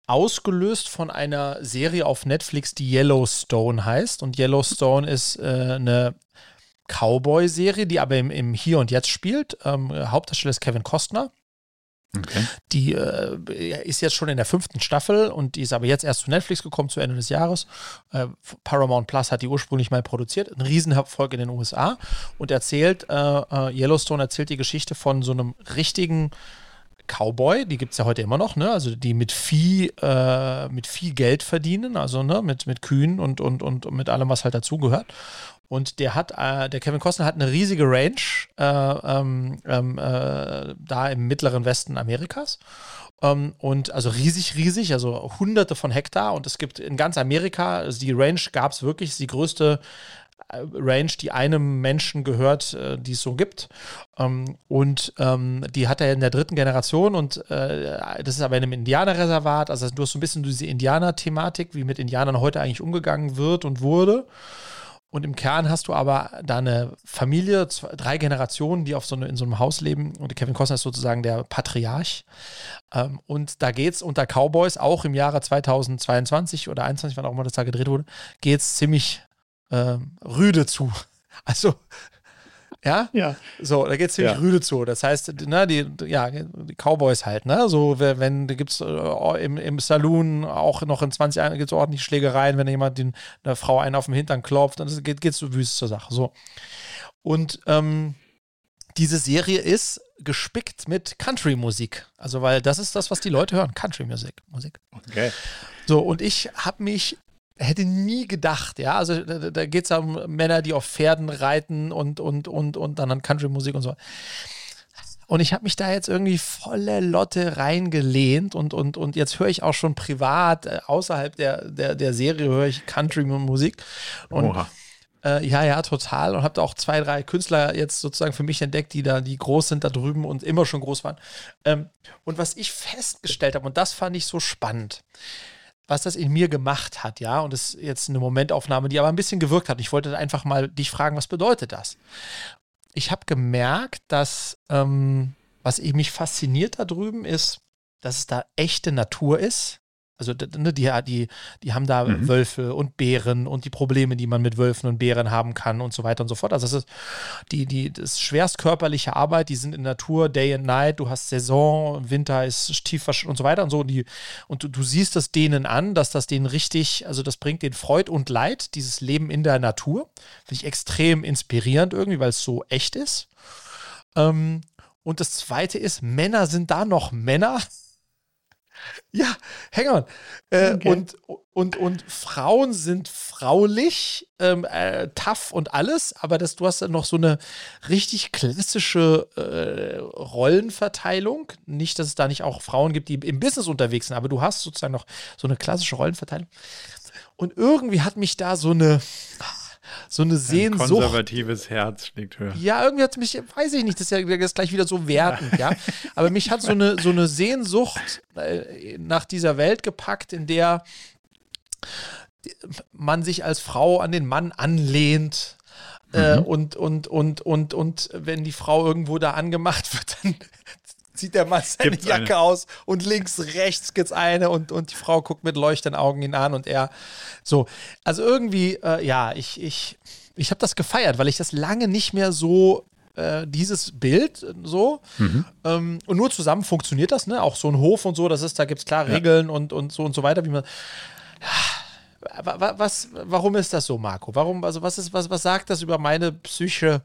ausgelöst von einer Serie auf Netflix, die Yellowstone heißt. Und Yellowstone ist äh, eine Cowboy-Serie, die aber im, im, Hier und Jetzt spielt. Ähm, Hauptdarsteller ist Kevin Costner. Okay. Die äh, ist jetzt schon in der fünften Staffel und die ist aber jetzt erst zu Netflix gekommen zu Ende des Jahres. Äh, Paramount Plus hat die ursprünglich mal produziert. Ein Riesenerfolg in den USA und erzählt, äh, äh, Yellowstone erzählt die Geschichte von so einem richtigen Cowboy, die gibt es ja heute immer noch, ne? Also die mit Vieh, äh, mit Vieh Geld verdienen, also ne, mit, mit Kühen und, und, und mit allem, was halt dazugehört. Und der hat, äh, der Kevin Costner hat eine riesige Range äh, ähm, ähm, äh, da im mittleren Westen Amerikas. Ähm, und also riesig, riesig, also hunderte von Hektar. Und es gibt in ganz Amerika, also die Range gab es wirklich, die größte äh, Range, die einem Menschen gehört, äh, die es so gibt. Ähm, und ähm, die hat er in der dritten Generation und äh, das ist aber in einem Indianerreservat. Also du hast so ein bisschen diese Indianer-Thematik, wie mit Indianern heute eigentlich umgegangen wird und wurde. Und im Kern hast du aber da eine Familie, zwei, drei Generationen, die auf so eine, in so einem Haus leben. Und Kevin Costner ist sozusagen der Patriarch. Ähm, und da geht es unter Cowboys, auch im Jahre 2022 oder 2021, wann auch immer das da gedreht wurde, geht es ziemlich äh, rüde zu. Also ja?
Ja.
So, da geht es ziemlich ja. rüde zu. Das heißt, ne, die, ja, die Cowboys halt, ne? So, wenn, da gibt es äh, im, im Saloon auch noch in 20 Jahren gibt es ordentlich Schlägereien, wenn jemand den, eine Frau einen auf dem Hintern klopft, dann geht es so wüst zur Sache. So. Und ähm, diese Serie ist gespickt mit Country-Musik. Also, weil das ist das, was die Leute hören. Country-Musik. Musik.
Okay.
So, und ich habe mich hätte nie gedacht, ja. Also da, da geht es um Männer, die auf Pferden reiten und, und, und, und dann an Country-Musik und so. Und ich habe mich da jetzt irgendwie volle Lotte reingelehnt und, und, und jetzt höre ich auch schon privat, äh, außerhalb der, der, der Serie höre ich Country-Musik. Und Oha. Äh, ja, ja, total. Und habe da auch zwei, drei Künstler jetzt sozusagen für mich entdeckt, die da, die groß sind da drüben und immer schon groß waren. Ähm, und was ich festgestellt habe, und das fand ich so spannend, was das in mir gemacht hat, ja. Und das ist jetzt eine Momentaufnahme, die aber ein bisschen gewirkt hat. Ich wollte einfach mal dich fragen, was bedeutet das? Ich habe gemerkt, dass ähm, was mich fasziniert da drüben ist, dass es da echte Natur ist, also ne, die, die, die haben da mhm. Wölfe und Bären und die Probleme, die man mit Wölfen und Bären haben kann und so weiter und so fort. Also das ist die, die das ist schwerst körperliche Arbeit, die sind in Natur, Day and Night, du hast Saison, Winter ist tief und so weiter und so. Und, die, und du, du siehst das denen an, dass das denen richtig, also das bringt denen Freude und Leid, dieses Leben in der Natur. Finde ich extrem inspirierend irgendwie, weil es so echt ist. Ähm, und das zweite ist, Männer sind da noch Männer Ja, hang on. Äh,
Okay.
und, und, und Frauen sind fraulich, ähm, äh, tough und alles, aber das, du hast dann noch so eine richtig klassische äh, Rollenverteilung. Nicht, dass es da nicht auch Frauen gibt, die im Business unterwegs sind, aber du hast sozusagen noch so eine klassische Rollenverteilung. Und irgendwie hat mich da so eine, so eine
Ein
Sehnsucht.
konservatives Herz schlägt höher.
Ja, irgendwie hat mich, weiß ich nicht, das ist ja jetzt gleich wieder so wertend, ja. Aber mich hat so eine, so eine Sehnsucht äh, nach dieser Welt gepackt, in der man sich als Frau an den Mann anlehnt. Äh, und, und, und, und, und wenn die Frau irgendwo da angemacht wird, dann zieht der Mann seine
Gibt's
Jacke
eine.
aus und links, rechts gibt's eine und, und die Frau guckt mit leuchtenden Augen ihn an und er so. Also irgendwie, äh, ja, ich, ich, ich habe das gefeiert, weil ich das lange nicht mehr so äh, dieses Bild äh, so ähm, und nur zusammen funktioniert das, ne? Auch so ein Hof und so, das ist, da gibt es klar Regeln und, und so und so weiter, wie man. Wa- wa- Was, warum ist das so, Marco? Warum, also was ist, was, was sagt das über meine Psyche?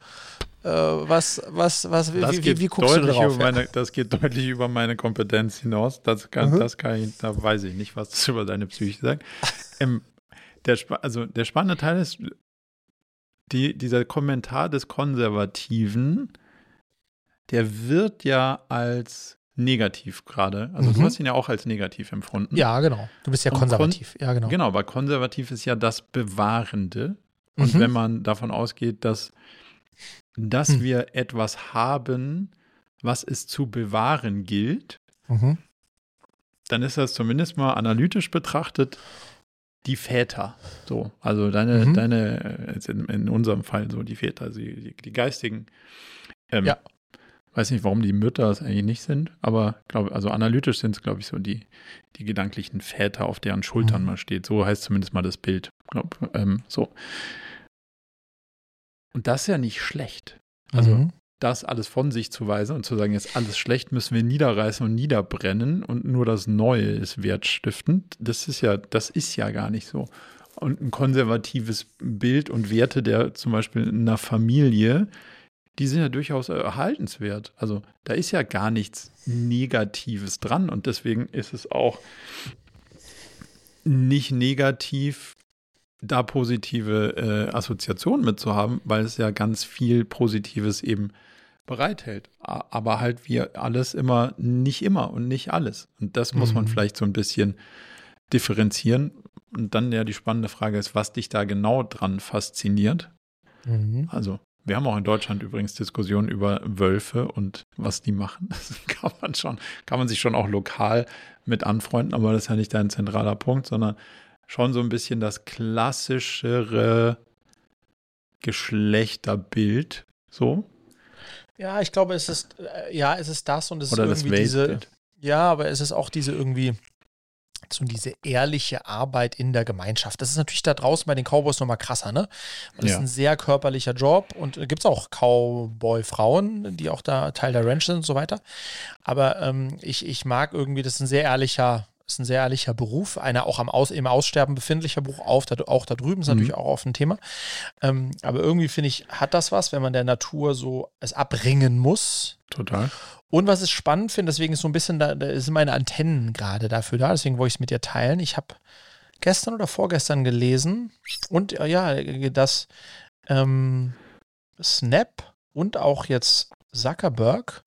Äh, was, was, was, wie,
Das
wie,
geht,
wie guckst du
über meine, das geht deutlich über meine Kompetenz hinaus. Das kann, das kann ich, da weiß ich nicht, was das über deine Psyche sagt. ähm, der, also der spannende Teil ist, die, dieser Kommentar des Konservativen, der wird ja als negativ gerade, also du
Mhm.
hast ihn ja auch als negativ empfunden.
Ja, genau. Du bist ja
Und
konservativ. ja, genau.
Genau, weil konservativ ist ja das Bewahrende. Und
Mhm.
wenn man davon ausgeht, dass, dass
Hm.
wir etwas haben, was es zu bewahren gilt,
Mhm.
dann ist das zumindest mal analytisch betrachtet die Väter. So, also deine,
Mhm.
deine, äh, in, in unserem Fall so die Väter, also die, die, die geistigen. Ähm,
Ja.
Weiß nicht, warum die Mütter es eigentlich nicht sind, aber glaube, also analytisch sind es, glaube ich, so die, die gedanklichen Väter, auf deren Schultern
Mhm.
man steht. So heißt zumindest mal das Bild. Glaub, ähm, so. Und das ist ja nicht schlecht. Also
Mhm.
das alles von sich zu weisen und zu sagen, jetzt alles schlecht müssen wir niederreißen und niederbrennen und nur das Neue ist wertstiftend, das ist ja, das ist ja gar nicht so. Und ein konservatives Bild und Werte der zum Beispiel in einer Familie, die sind ja durchaus erhaltenswert. Also da ist ja gar nichts Negatives dran und deswegen ist es auch nicht negativ, da positive äh, Assoziationen mitzuhaben, weil es ja ganz viel Positives eben bereithält. Aber halt wir alles immer, nicht immer und nicht alles. Und das muss man
Mhm.
vielleicht so ein bisschen differenzieren. Und dann ja die spannende Frage ist, was dich da genau dran fasziniert.
Mhm.
Also, wir haben auch in Deutschland übrigens Diskussionen über Wölfe und was die machen. Das kann man schon, kann man sich schon auch lokal mit anfreunden, aber das ist ja nicht dein zentraler Punkt, sondern schon so ein bisschen das klassischere Geschlechterbild. So.
Ja, ich glaube, es ist, äh, ja, es ist das und es
Oder
ist irgendwie diese, ja, aber es ist auch diese irgendwie, so diese ehrliche Arbeit in der Gemeinschaft. Das ist natürlich da draußen bei den Cowboys nochmal krasser, ne? Weil das
Ja.
ist ein sehr körperlicher Job und gibt es auch Cowboy-Frauen, die auch da Teil der Ranch sind und so weiter. Aber ähm, ich, ich mag irgendwie, das ist ein sehr ehrlicher, ist ein sehr ehrlicher Beruf, einer auch am Aus, im Aussterben befindlicher Beruf, auf, da, auch da drüben ist
Mhm.
natürlich auch auf ein Thema. Ähm, aber irgendwie finde ich, hat das was, wenn man der Natur so es abringen muss.
Total.
Und was ich spannend finde, deswegen ist so ein bisschen, da, da sind meine Antennen gerade dafür da, deswegen wollte ich es mit dir teilen. Ich habe gestern oder vorgestern gelesen und äh, ja, dass ähm, Snap und auch jetzt Zuckerberg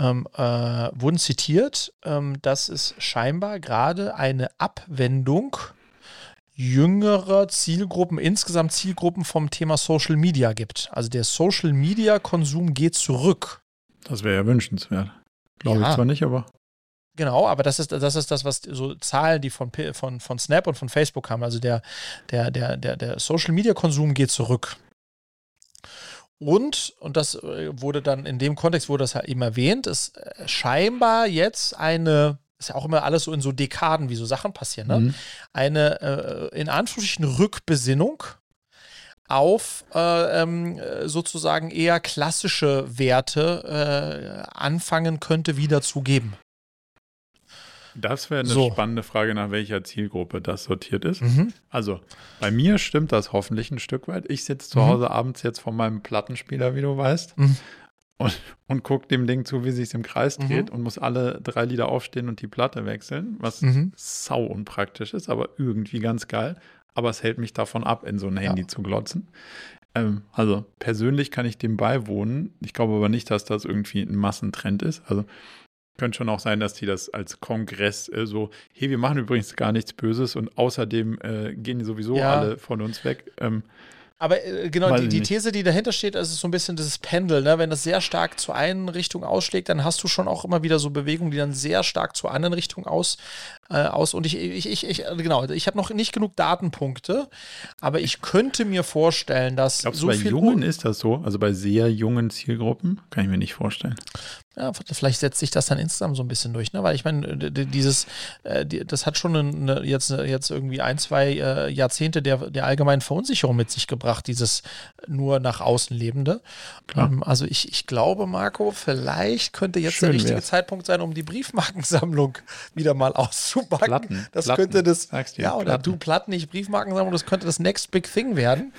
ähm, äh, wurden zitiert, ähm, dass es scheinbar gerade eine Abwendung jüngerer Zielgruppen, insgesamt Zielgruppen vom Thema Social Media gibt. Also der Social Media Konsum geht zurück.
Das wäre ja wünschenswert. Glaube
Ja.
ich zwar nicht, aber
Genau, aber das ist, das ist das, was so Zahlen, die von, von, von Snap und von Facebook haben. Also der, der, der, der, der Social Media Konsum geht zurück. Und, und das äh, wurde dann in dem Kontext, wurde das halt eben erwähnt, ist äh, scheinbar jetzt eine, ist ja auch immer alles so in so Dekaden, wie so Sachen passieren, ne?
Mhm.
eine äh, in Anführungsstrichen Rückbesinnung auf äh, ähm, äh, sozusagen eher klassische Werte äh, anfangen könnte wieder zu geben.
Das wäre eine
So.
spannende Frage, nach welcher Zielgruppe das sortiert ist.
Mhm.
Also, bei mir stimmt das hoffentlich ein Stück weit. Ich sitze zu
Mhm.
Hause abends jetzt vor meinem Plattenspieler, wie du weißt.
Mhm.
und, und gucke dem Ding zu, wie sich im Kreis
Mhm.
dreht und muss alle drei Lieder aufstehen und die Platte wechseln, was
Mhm.
sau unpraktisch ist, aber irgendwie ganz geil. Aber es hält mich davon ab, in so ein Handy zu glotzen. Ähm, also persönlich kann ich dem beiwohnen. Ich glaube aber nicht, dass das irgendwie ein Massentrend ist. Also könnte schon auch sein, dass die das als Kongress äh, so, hey, wir machen übrigens gar nichts Böses und außerdem äh, gehen die sowieso
Ja.
alle von uns weg. Ähm,
Aber äh, genau, die, die. These, die dahinter steht, ist so ein bisschen dieses Pendel. Ne? Wenn das sehr stark zur einen Richtung ausschlägt, dann hast du schon auch immer wieder so Bewegungen, die dann sehr stark zur anderen Richtung aus. Äh, aus. Und ich, ich, ich, ich äh, genau, ich habe noch nicht genug Datenpunkte, aber ich könnte mir vorstellen, dass
glaubst
so
du, bei
viel.
Jungen ist das so? Also bei sehr jungen Zielgruppen? Kann ich mir nicht vorstellen.
Ja, vielleicht setzt sich das dann insgesamt so ein bisschen durch, ne? Weil ich meine, dieses, äh, das hat schon eine, jetzt, jetzt irgendwie ein, zwei äh, Jahrzehnte der, der allgemeinen Verunsicherung mit sich gebracht, dieses nur nach außen Lebende. Ähm, also ich, ich glaube, Marco, vielleicht könnte jetzt
Schön
der richtige
wär's.
Zeitpunkt sein, um die Briefmarkensammlung wieder mal auszupacken.
Platten,
das
Platten,
könnte das,
dir,
ja, oder
Platten.
du Platten, nicht Briefmarkensammlung, das könnte das Next Big Thing werden.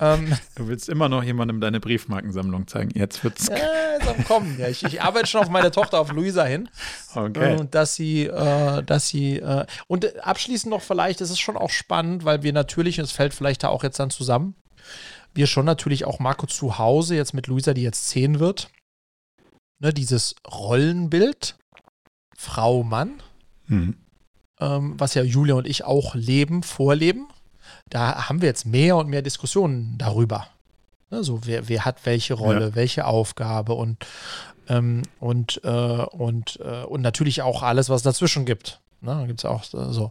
ähm,
Du willst immer noch jemandem deine Briefmarkensammlung zeigen. Jetzt wird's.
ja, ist am Kommen. Ja, ich, ich arbeite schon auf meine Tochter, auf Luisa hin.
Okay.
Und dass sie, äh, dass sie, äh, und abschließend noch vielleicht, es ist schon auch spannend, weil wir natürlich, und es fällt vielleicht da auch jetzt dann zusammen, wir schon natürlich auch Marco zu Hause, jetzt mit Luisa, die jetzt 10 wird, ne, dieses Rollenbild, Frau, Mann,
Mhm.
Ähm, was ja Julia und ich auch leben, vorleben, da haben wir jetzt mehr und mehr Diskussionen darüber. Ne, so, wer, wer hat welche Rolle, welche Aufgabe und, ähm, und, äh, und, äh, und natürlich auch alles, was dazwischen gibt. Ne, gibt es auch äh, so.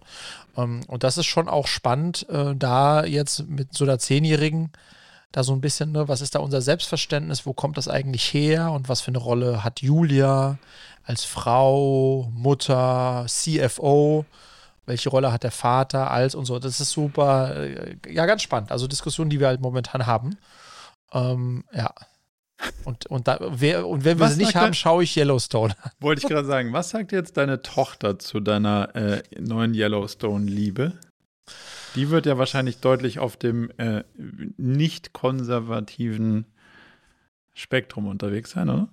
Ähm, und das ist schon auch spannend, äh, da jetzt mit so einer Zehnjährigen da so ein bisschen, ne, was ist da unser Selbstverständnis, wo kommt das eigentlich her und was für eine Rolle hat Julia als Frau, Mutter, CFO, welche Rolle hat der Vater als und so. Das ist super, äh, ja, ganz spannend. Also Diskussionen, die wir halt momentan haben. Ähm, ja. Und, und, da, wer, und wenn wir
Was
sie nicht haben, schaue ich Yellowstone.
Wollte ich gerade sagen, was sagt jetzt deine Tochter zu deiner äh, neuen Yellowstone-Liebe? Die wird ja wahrscheinlich deutlich auf dem äh, nicht konservativen Spektrum unterwegs sein, oder?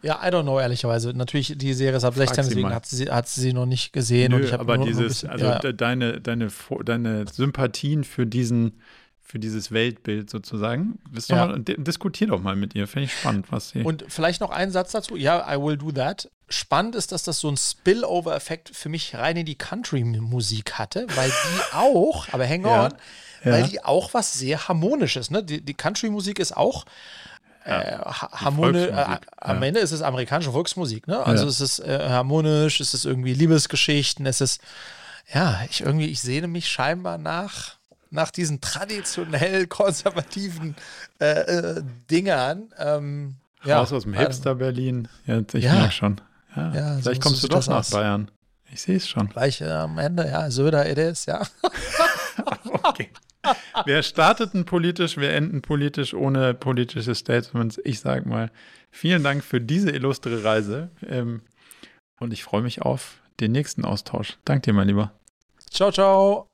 Ja, I don't know, ehrlicherweise. Natürlich, die Serie ist ab
Frag
16,
sie
deswegen hat sie, hat sie noch nicht gesehen. und
Nö, aber
nur,
dieses,
bisschen-
also
ja.
de- deine, deine, deine Sympathien für diesen, für dieses Weltbild sozusagen,
Ja.
doch mal, diskutier doch mal mit ihr. Finde ich spannend, was sie.
Und vielleicht noch einen Satz dazu. Ja, I will do that. Spannend ist, dass das so ein Spillover-Effekt für mich rein in die Country-Musik hatte, weil die auch, aber hang
Ja,
on, weil
ja.
die auch was sehr Harmonisches, ne? Die, die Country-Musik ist auch äh, ha- harmonisch. Äh, am
ja.
Ende ist es amerikanische Volksmusik, ne? Also
Ja.
es ist äh, harmonisch, es ist irgendwie Liebesgeschichten, es ist, ja, ich irgendwie, ich sehne mich scheinbar nach nach diesen traditionell konservativen äh, äh, Dingern. Ähm, ja,
Raus aus dem
also-
Hipster Berlin. Ja, ich
Ja.
merke schon. Ja,
Ja, so-
vielleicht
so
kommst du doch nach
aus.
Bayern. Ich sehe es schon.
Gleich äh, am Ende, ja, Söder it is, ja.
Okay. Wir starteten politisch, wir enden politisch ohne politische Statements. Ich sage mal, vielen Dank für diese illustre Reise. Ähm, und ich freue mich auf den nächsten Austausch. Dank dir, mein Lieber.
Ciao, ciao.